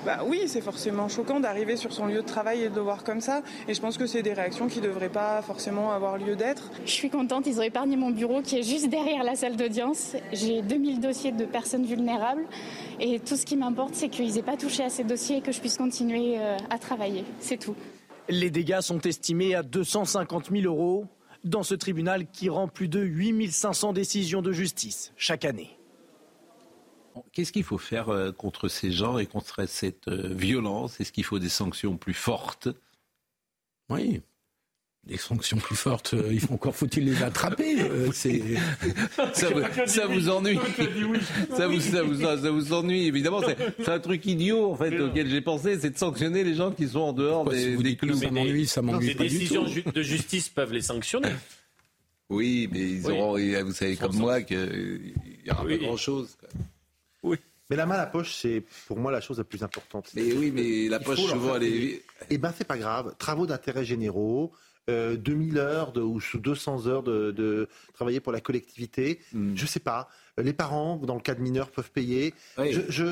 Bah oui, c'est forcément choquant d'arriver sur son lieu de travail et de le voir comme ça. Et je pense que c'est des réactions qui ne devraient pas forcément avoir lieu d'être. Je suis contente, ils ont épargné mon bureau qui est juste derrière la salle d'audience. J'ai 2000 dossiers de personnes vulnérables. Et tout ce qui m'importe, c'est qu'ils n'aient pas touché à ces dossiers et que je puisse continuer à travailler. C'est tout. Les dégâts sont estimés à 250 000 euros. dans ce tribunal qui rend plus de 8500 décisions de justice chaque année. Qu'est-ce qu'il faut faire euh, contre ces gens et contre cette euh, violence? Est-ce qu'il faut des sanctions plus fortes? Oui. Des sanctions plus fortes, euh, il faut encore faut-il les attraper c'est... ça, vous, ça vous ennuie. Ça vous, ça, vous, ça vous ennuie évidemment c'est, un truc idiot en fait auquel j'ai pensé c'est de sanctionner les gens qui sont en dehors des, des clous ça m'ennuie ça m'ennuie Les décisions de justice peuvent les sanctionner. Oui mais ils auront vous savez comme moi qu'il n'y aura pas grand chose oui. Mais la main à la poche, c'est pour moi la chose la plus importante. Mais oui, mais la poche, souvent, elle est. Eh ben, c'est pas grave. Travaux d'intérêt généraux, euh, 2000 heures de, ou sous 200 heures de, de, travailler pour la collectivité. Hmm. Je sais pas. Les parents, dans le cas de mineurs, peuvent payer. Je, je,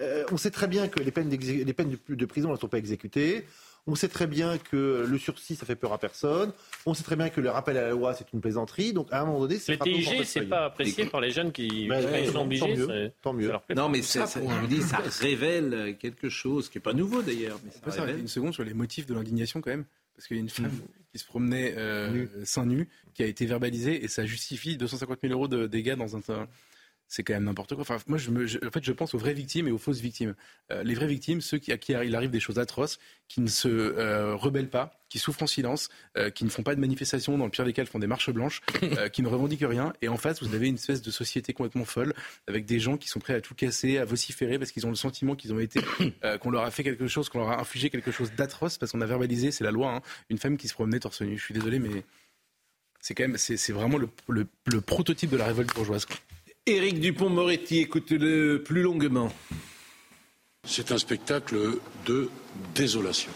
euh, on sait très bien que les peines, les peines de, de prison ne sont pas exécutées. On sait très bien que le sursis, ça fait peur à personne. On sait très bien que le rappel à la loi, c'est une plaisanterie. Donc, à un moment donné, c'est Le TIG, c'est pas apprécié par les jeunes qui Ben, sont obligés. tant mieux, tant Non, mais c'est- ça, je vous dis, ça révèle quelque chose qui n'est pas nouveau d'ailleurs. Mais ça révèle. une seconde sur les motifs de l'indignation quand même Parce qu'il y a une femme qui se promenait euh, seins nus, qui a été verbalisée et ça justifie 250 000 euros de dégâts dans un. C'est quand même n'importe quoi. Enfin, moi, je me, je- en fait, je pense aux vraies victimes et aux fausses victimes. Euh, les vraies victimes, ceux qui, à qui il arrive des choses atroces, qui ne se euh, rebellent pas, qui souffrent en silence, euh, qui ne font pas de manifestations, dans le pire des cas, font des marches blanches, euh, qui ne revendiquent rien. Et en face, vous avez une espèce de société complètement folle, avec des gens qui sont prêts à tout casser, à vociférer, parce qu'ils ont le sentiment qu'ils ont été, qu'on leur a fait quelque chose, qu'on leur a infligé quelque chose d'atroce, parce qu'on a verbalisé, c'est la loi, hein, une femme qui se promenait torse nu. Je suis désolé, mais c'est quand même, c'est c'est vraiment le, le- le prototype de la révolte bourgeoise. quoi. Éric Dupont-Moretti, écoutez-le plus longuement. C'est un spectacle de désolation.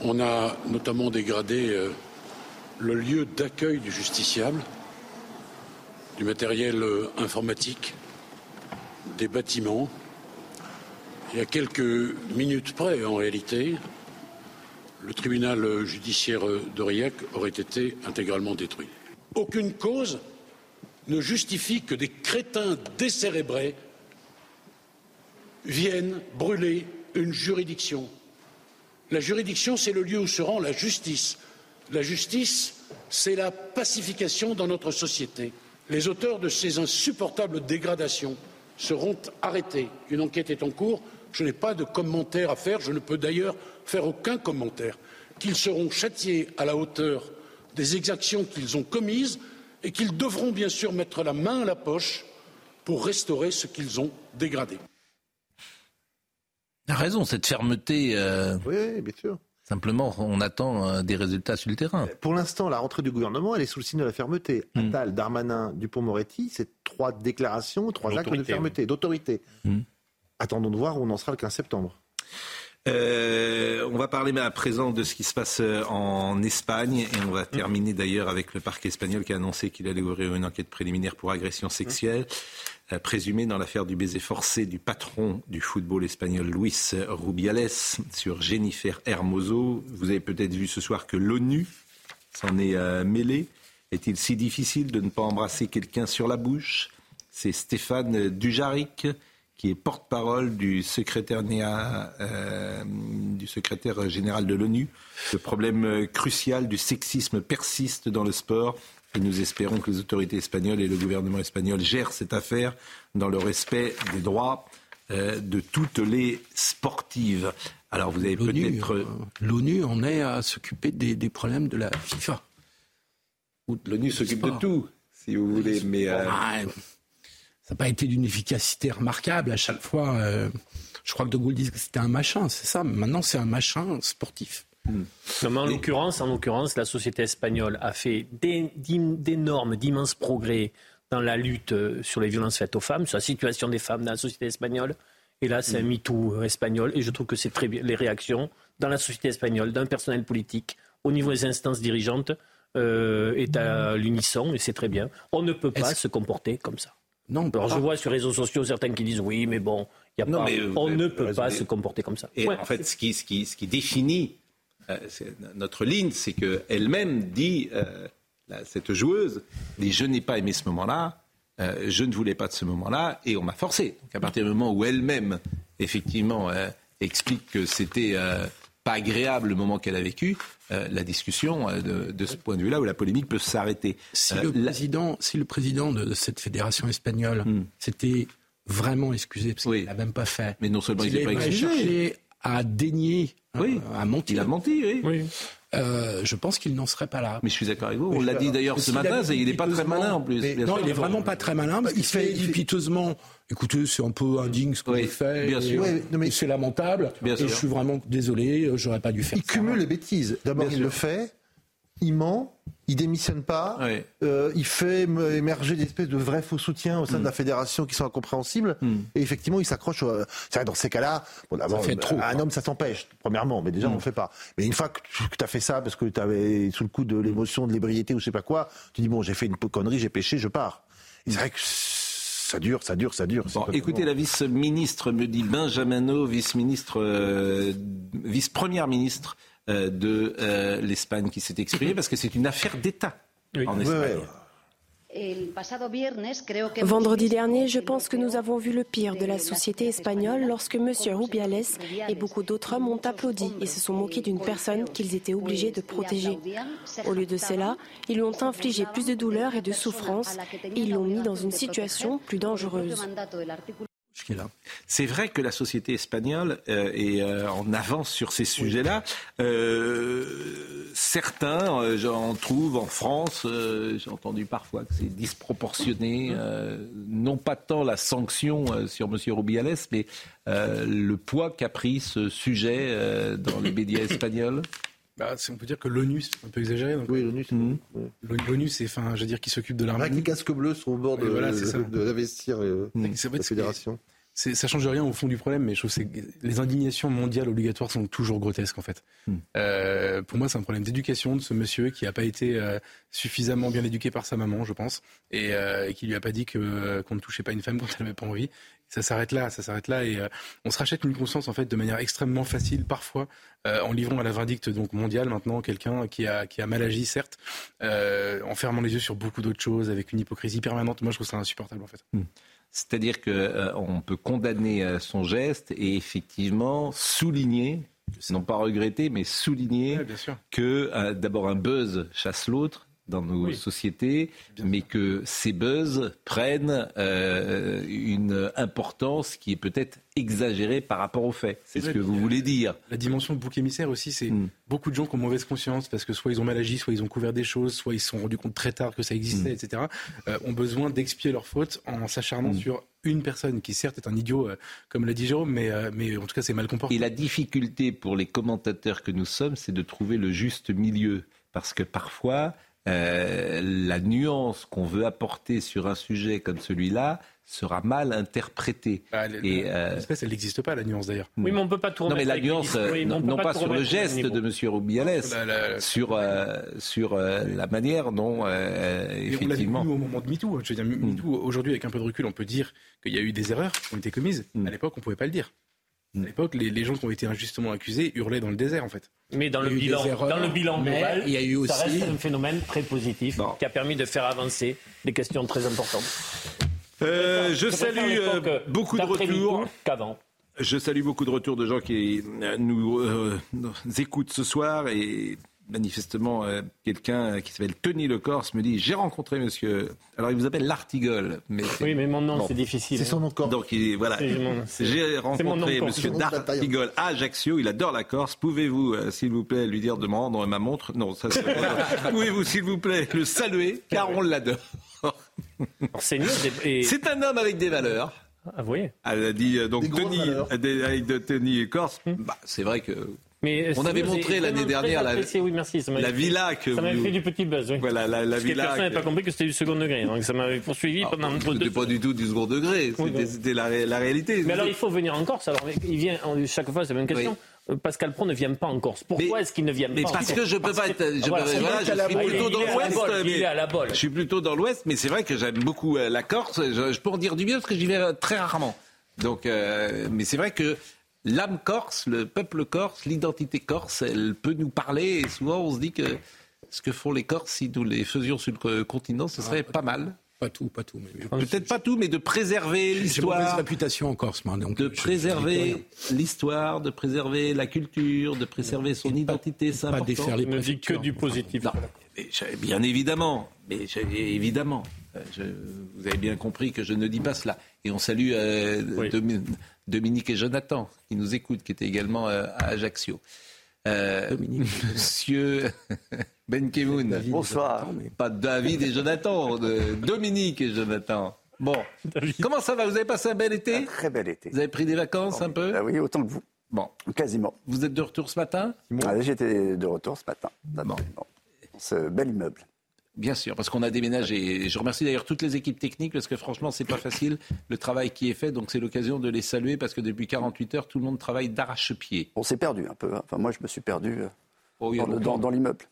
On a notamment dégradé euh, le lieu d'accueil du justiciable, du matériel euh, informatique, des bâtiments. Y a quelques minutes près, en réalité, le tribunal judiciaire d'Aurillac aurait été intégralement détruit. Aucune cause ne justifie que des crétins décérébrés viennent brûler une juridiction. La juridiction, c'est le lieu où se rend la justice. La justice, c'est la pacification dans notre société. Les auteurs de ces insupportables dégradations seront arrêtés. Une enquête est en cours. Je n'ai pas de commentaire à faire. Je ne peux d'ailleurs faire aucun commentaire. Qu'ils seront châtiés à la hauteur des exactions qu'ils ont commises et qu'ils devront bien sûr mettre la main à la poche pour restaurer ce qu'ils ont dégradé. Il a raison, cette fermeté. euh, Oui, bien sûr. Simplement, on attend euh, des résultats sur le terrain. Pour l'instant, la rentrée du gouvernement, elle est sous le signe de la fermeté. Hmm. Attal, Darmanin, Dupont-Moretti, c'est trois déclarations, trois actes de fermeté, d'autorité. Hmm. Attendons de voir où on en sera le 15 septembre. Euh, on va parler à présent de ce qui se passe euh, en Espagne et on va terminer d'ailleurs avec le parquet espagnol qui a annoncé qu'il allait ouvrir une enquête préliminaire pour agression sexuelle euh, présumée dans l'affaire du baiser forcé du patron du football espagnol Luis Rubiales sur Jennifer Hermoso. Vous avez peut-être vu ce soir que l'ONU s'en est euh, mêlée. Est-il si difficile de ne pas embrasser quelqu'un sur la bouche? C'est Stéphane Dujaric qui est porte-parole du secrétaire, euh, du secrétaire général de l'ONU. Le problème euh, crucial du sexisme persiste dans le sport et nous espérons que les autorités espagnoles et le gouvernement espagnol gèrent cette affaire dans le respect des droits euh, de toutes les sportives. Alors vous avez L'ONU, peut-être... L'ONU en est à s'occuper des, des problèmes de la FIFA. L'ONU s'occupe de tout, si vous voulez, mais... euh, Ah, ça n'a pas été d'une efficacité remarquable à chaque fois. euh, je crois que De Gaulle disait que c'était un machin, c'est ça. Maintenant, c'est un machin sportif. Hmm. En l'occurrence, en l'occurrence, la société espagnole a fait d'énormes, d'immenses progrès dans la lutte euh, sur les violences faites aux femmes, sur la situation des femmes dans la société espagnole. Et là, c'est un MeToo espagnol. Et je trouve que c'est très bien. Les réactions dans la société espagnole, d'un personnel politique, au niveau des instances dirigeantes, euh, est à l'unisson. Et c'est très bien. On ne peut pas se comporter comme ça. Non, Alors je vois sur les réseaux sociaux certains qui disent oui, mais bon, il y a Non, pas, mais vous on ne peut pas se comporter comme ça. Et Ouais. en fait, ce qui, ce qui, ce qui définit euh, c'est- notre ligne, c'est qu'elle-même dit, euh, cette joueuse, dit je n'ai pas aimé ce moment-là, euh, je ne voulais pas de ce moment-là, et on m'a forcé. Donc à partir du moment où elle-même, effectivement, euh, explique que c'était euh, pas agréable le moment qu'elle a vécu, euh, la discussion euh, de, de, ce point de vue-là, où la polémique peut s'arrêter. Si, le président, si le président de cette fédération espagnole hmm. s'était vraiment excusé, parce qu'il l'a même pas fait. Mais non seulement il s'est pas excusé. à dénier, oui. à mentir. Il a menti, oui. oui. Euh, je pense qu'il n'en serait pas là. Mais je suis d'accord avec vous. On l'a dit d'ailleurs ce matin. Il n'est pas très malin en plus. non, il est vraiment pas très malin. Il fait piteusement. Écoutez, c'est un peu indigne ce que oui, fait. Bien sûr. mais c'est lamentable. Bien et je suis vraiment désolé. J'aurais pas dû faire il ça. Il cumule les bêtises. D'abord, il le fait il ment, il démissionne pas, euh, il fait émerger des espèces de vrais faux soutiens au sein de la mm. fédération qui sont incompréhensibles, mm. et effectivement il s'accroche. Au... Dans ces cas-là, bon, un homme ça s'empêche, premièrement, mais déjà mm. on ne fait pas. Mais une fois que tu as fait ça parce que tu avais sous le coup de l'émotion, de l'ébriété ou je sais pas quoi, tu dis bon j'ai fait une connerie, j'ai péché, je pars. C'est vrai que ça dure, ça dure, ça dure. écoutez, la vice-ministre me dit Benjamin vice-ministre, euh, vice-première ministre euh, de euh, l'Espagne qui s'est exprimé parce que c'est une affaire d'État en Espagne. Vendredi dernier, je pense que nous avons vu le pire de la société espagnole lorsque M. Rubiales et beaucoup d'autres hommes ont applaudi et se sont moqués d'une personne qu'ils étaient obligés de protéger. Au lieu de cela, ils lui ont infligé plus de douleur et de souffrance et ils l'ont mis dans une situation plus dangereuse. C'est vrai que la société espagnole euh, est euh, en avance sur ces sujets-là. Euh, certains, j'en trouve en France, j'ai entendu parfois que c'est disproportionné, non pas tant la sanction sur M. Rubiales, mais le poids qu'a pris ce sujet dans les médias espagnols. Bah, on peut dire que l'ONU, c'est un peu exagéré. oui, l'ONU, L'ONU, c'est, enfin, je veux dire, qui s'occupe de l'armée. Les casques bleus sont au bord de, d'investir la fédération ça change rien au fond du problème, mais je trouve que les indignations mondiales obligatoires sont toujours grotesques en fait. Hmm. Euh, pour moi, c'est un problème d'éducation de ce monsieur qui n'a pas été euh, suffisamment bien éduqué par sa maman, je pense, et, euh, qui lui a pas dit que qu'on ne touchait pas une femme quand elle n'avait pas envie. Ça s'arrête là, ça s'arrête là, et on se rachète une conscience en fait de manière extrêmement facile parfois en livrant à la vindicte donc mondiale maintenant quelqu'un qui a qui a mal agi certes, en fermant les yeux sur beaucoup d'autres choses avec une hypocrisie permanente. Moi, je trouve ça insupportable en fait. Hmm. C'est-à-dire qu'on euh, peut condamner euh, son geste et effectivement souligner, non pas regretter, mais souligner que euh, d'abord un buzz chasse l'autre dans nos sociétés, mais que ces buzz prennent euh, une importance qui est peut-être exagérée par rapport aux faits. C'est ce que vous voulez dire. La dimension de bouc émissaire aussi, c'est hmm. beaucoup de gens qui ont mauvaise conscience parce que soit ils ont mal agi, soit ils ont couvert des choses, soit ils se sont rendus compte très tard que ça existait, hmm. etc. Euh, ont besoin d'expier leurs fautes en s'acharnant hmm. sur une personne qui certes est un idiot, euh, comme l'a dit Jérôme, mais, mais en tout cas c'est mal comporté. Et la difficulté pour les commentateurs que nous sommes, c'est de trouver le juste milieu. Parce que parfois, euh, la nuance qu'on veut apporter sur un sujet comme celui-là sera mal interprétée. Bah, et, euh... elle n'existe pas, la nuance d'ailleurs. Oui, mais on ne peut pas tourner. Non, mais la nuance, non, pas, sur le geste de M. Rubiales, sur, euh, sur euh, la manière dont, effectivement. On l'a au moment de MeToo. Je veux dire, mm. MeToo, aujourd'hui, avec un peu de recul, on peut dire qu'il y a eu des erreurs qui ont été commises. Mm. À l'époque, on ne pouvait pas le dire. À l'époque, les, gens qui ont été injustement accusés hurlaient dans le désert, en fait. Mais dans, le bilan, dans le bilan global, il y a eu aussi... ça reste un phénomène très positif qui a permis de faire avancer des questions très importantes. Euh, je salue euh, beaucoup de retours. Je salue beaucoup de retours de gens qui euh, nous, nous écoutent ce soir et manifestement, euh, quelqu'un qui s'appelle Tony Le Corse me dit J'ai rencontré monsieur. Alors, il vous appelle L'Artigol. Mais oui, mais mon nom, c'est difficile. C'est son nom Corse. Donc, il, voilà. J'ai rencontré monsieur D'Artigol à Ajaccio. Il adore la Corse. Pouvez-vous, euh, s'il vous plaît, lui dire de me rendre ma montre? Non, ça, c'est Pouvez-vous, s'il vous plaît, le saluer? Car on l'adore. c'est un homme avec des valeurs. Ah, vous voyez Elle a dit euh, donc Tony, avec Tony Corse. Hmm. Bah, c'est vrai que on avait montré l'année dernière la, oui, merci, la villa que ça m'avait fait du petit buzz. Oui. Voilà la, la villa. Personne n'avait pas compris que c'était du second degré, donc ça m'avait poursuivi ah, pendant. C'était pas du tout du second degré, c'était la, la, réalité. Mais alors il faut venir en Corse. Alors il vient chaque fois c'est la même question. Euh, Pascal Pro ne vient pas en Corse. Pourquoi est-ce qu'il ne vient mais pas Parce que je peux pas être. Je, voilà, je suis plutôt dans l'Ouest. Je suis plutôt dans l'Ouest, mais c'est vrai que j'aime beaucoup euh, la Corse. Je, je, peux en dire du mieux parce que j'y vais très rarement. Donc, euh, mais c'est vrai que l'âme corse, le peuple corse, l'identité corse, elle peut nous parler et souvent on se dit que ce que font les Corses, si nous les faisions sur le continent, ce serait pas mal. Pas tout, pas tout. Peut-être pas tout, mais de préserver l'histoire. Réputation en Corse, moi. Donc de préserver l'histoire, de préserver la culture, de préserver son identité, c'est important. Défaire les ne dit que du positif. Non, mais, bien évidemment, mais évidemment. Euh, je, vous avez bien compris que je ne dis pas cela. Et on salue euh, Dominique et Jonathan qui nous écoutent, qui étaient également euh, à Ajaccio. Dominique. Monsieur Ben Kemoun. Bonsoir. Pas David et Jonathan, Dominique et Jonathan. Bon, comment ça va? Vous avez passé un bel été? Un Très bel été. Vous avez pris des vacances un peu? Ah Oui, autant que vous. Bon. Quasiment. Vous êtes de retour ce matin? Ah, J'étais de retour ce matin. Bon. ce bel immeuble. Bien sûr, parce qu'on a déménagé. Je remercie d'ailleurs toutes les équipes techniques parce que franchement, c'est pas facile le travail qui est fait. Donc c'est l'occasion de les saluer parce que depuis 48 heures, tout le monde travaille d'arrache-pied. On s'est perdu un peu. Hein. Enfin, moi, je me suis perdu euh, oh dans, l'immeuble.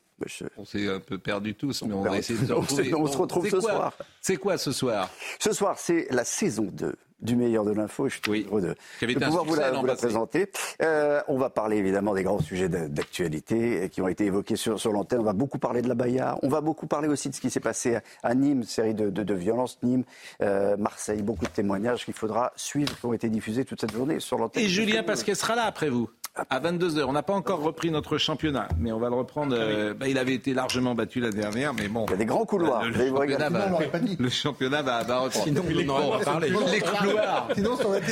On s'est un peu perdu tous, mais on, va essayer de se retrouver. on, se retrouve ce soir. C'est quoi ce soir? Ce soir, c'est la saison 2 du meilleur de l'info. Je suis heureux de, pouvoir vous la, présenter. Euh, on va parler évidemment des grands sujets d'actualité qui ont été évoqués sur, sur l'antenne. On va beaucoup parler de la Baïa. On va beaucoup parler aussi de ce qui s'est passé à Nîmes, série de, de, de violences. Nîmes, euh, Marseille, beaucoup de témoignages qu'il faudra suivre, qui ont été diffusés toute cette journée sur l'antenne. Et Julien Pasquet sera là après vous à 22h. On n'a pas encore repris notre championnat, mais on va le reprendre. Euh, bah, il avait été largement battu la dernière, mais bon. Il y a des grands couloirs. Le, championnat, va, le championnat va, reprendre. Sinon, les, couloirs,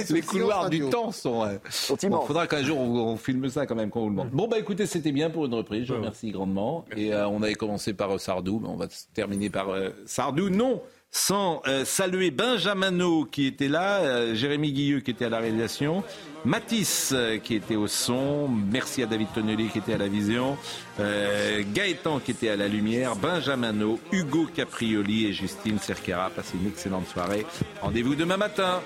les couloirs du temps sont. Euh, il faudra qu'un jour on, filme ça quand même quand vous le demande. Bon bah écoutez, c'était bien pour une reprise. Je vous remercie grandement. Et euh, on avait commencé par Sardou, mais on va terminer par Sardou. Non sans saluer Benjamino qui était là, Jérémy Guilleux qui était à la réalisation, Matisse euh, qui était au son, merci à David Tonnelly qui était à la vision, euh, Gaëtan qui était à la lumière, Benjamin Hugo Caprioli et Justine Cerquera. Passez une excellente soirée. Rendez-vous demain matin.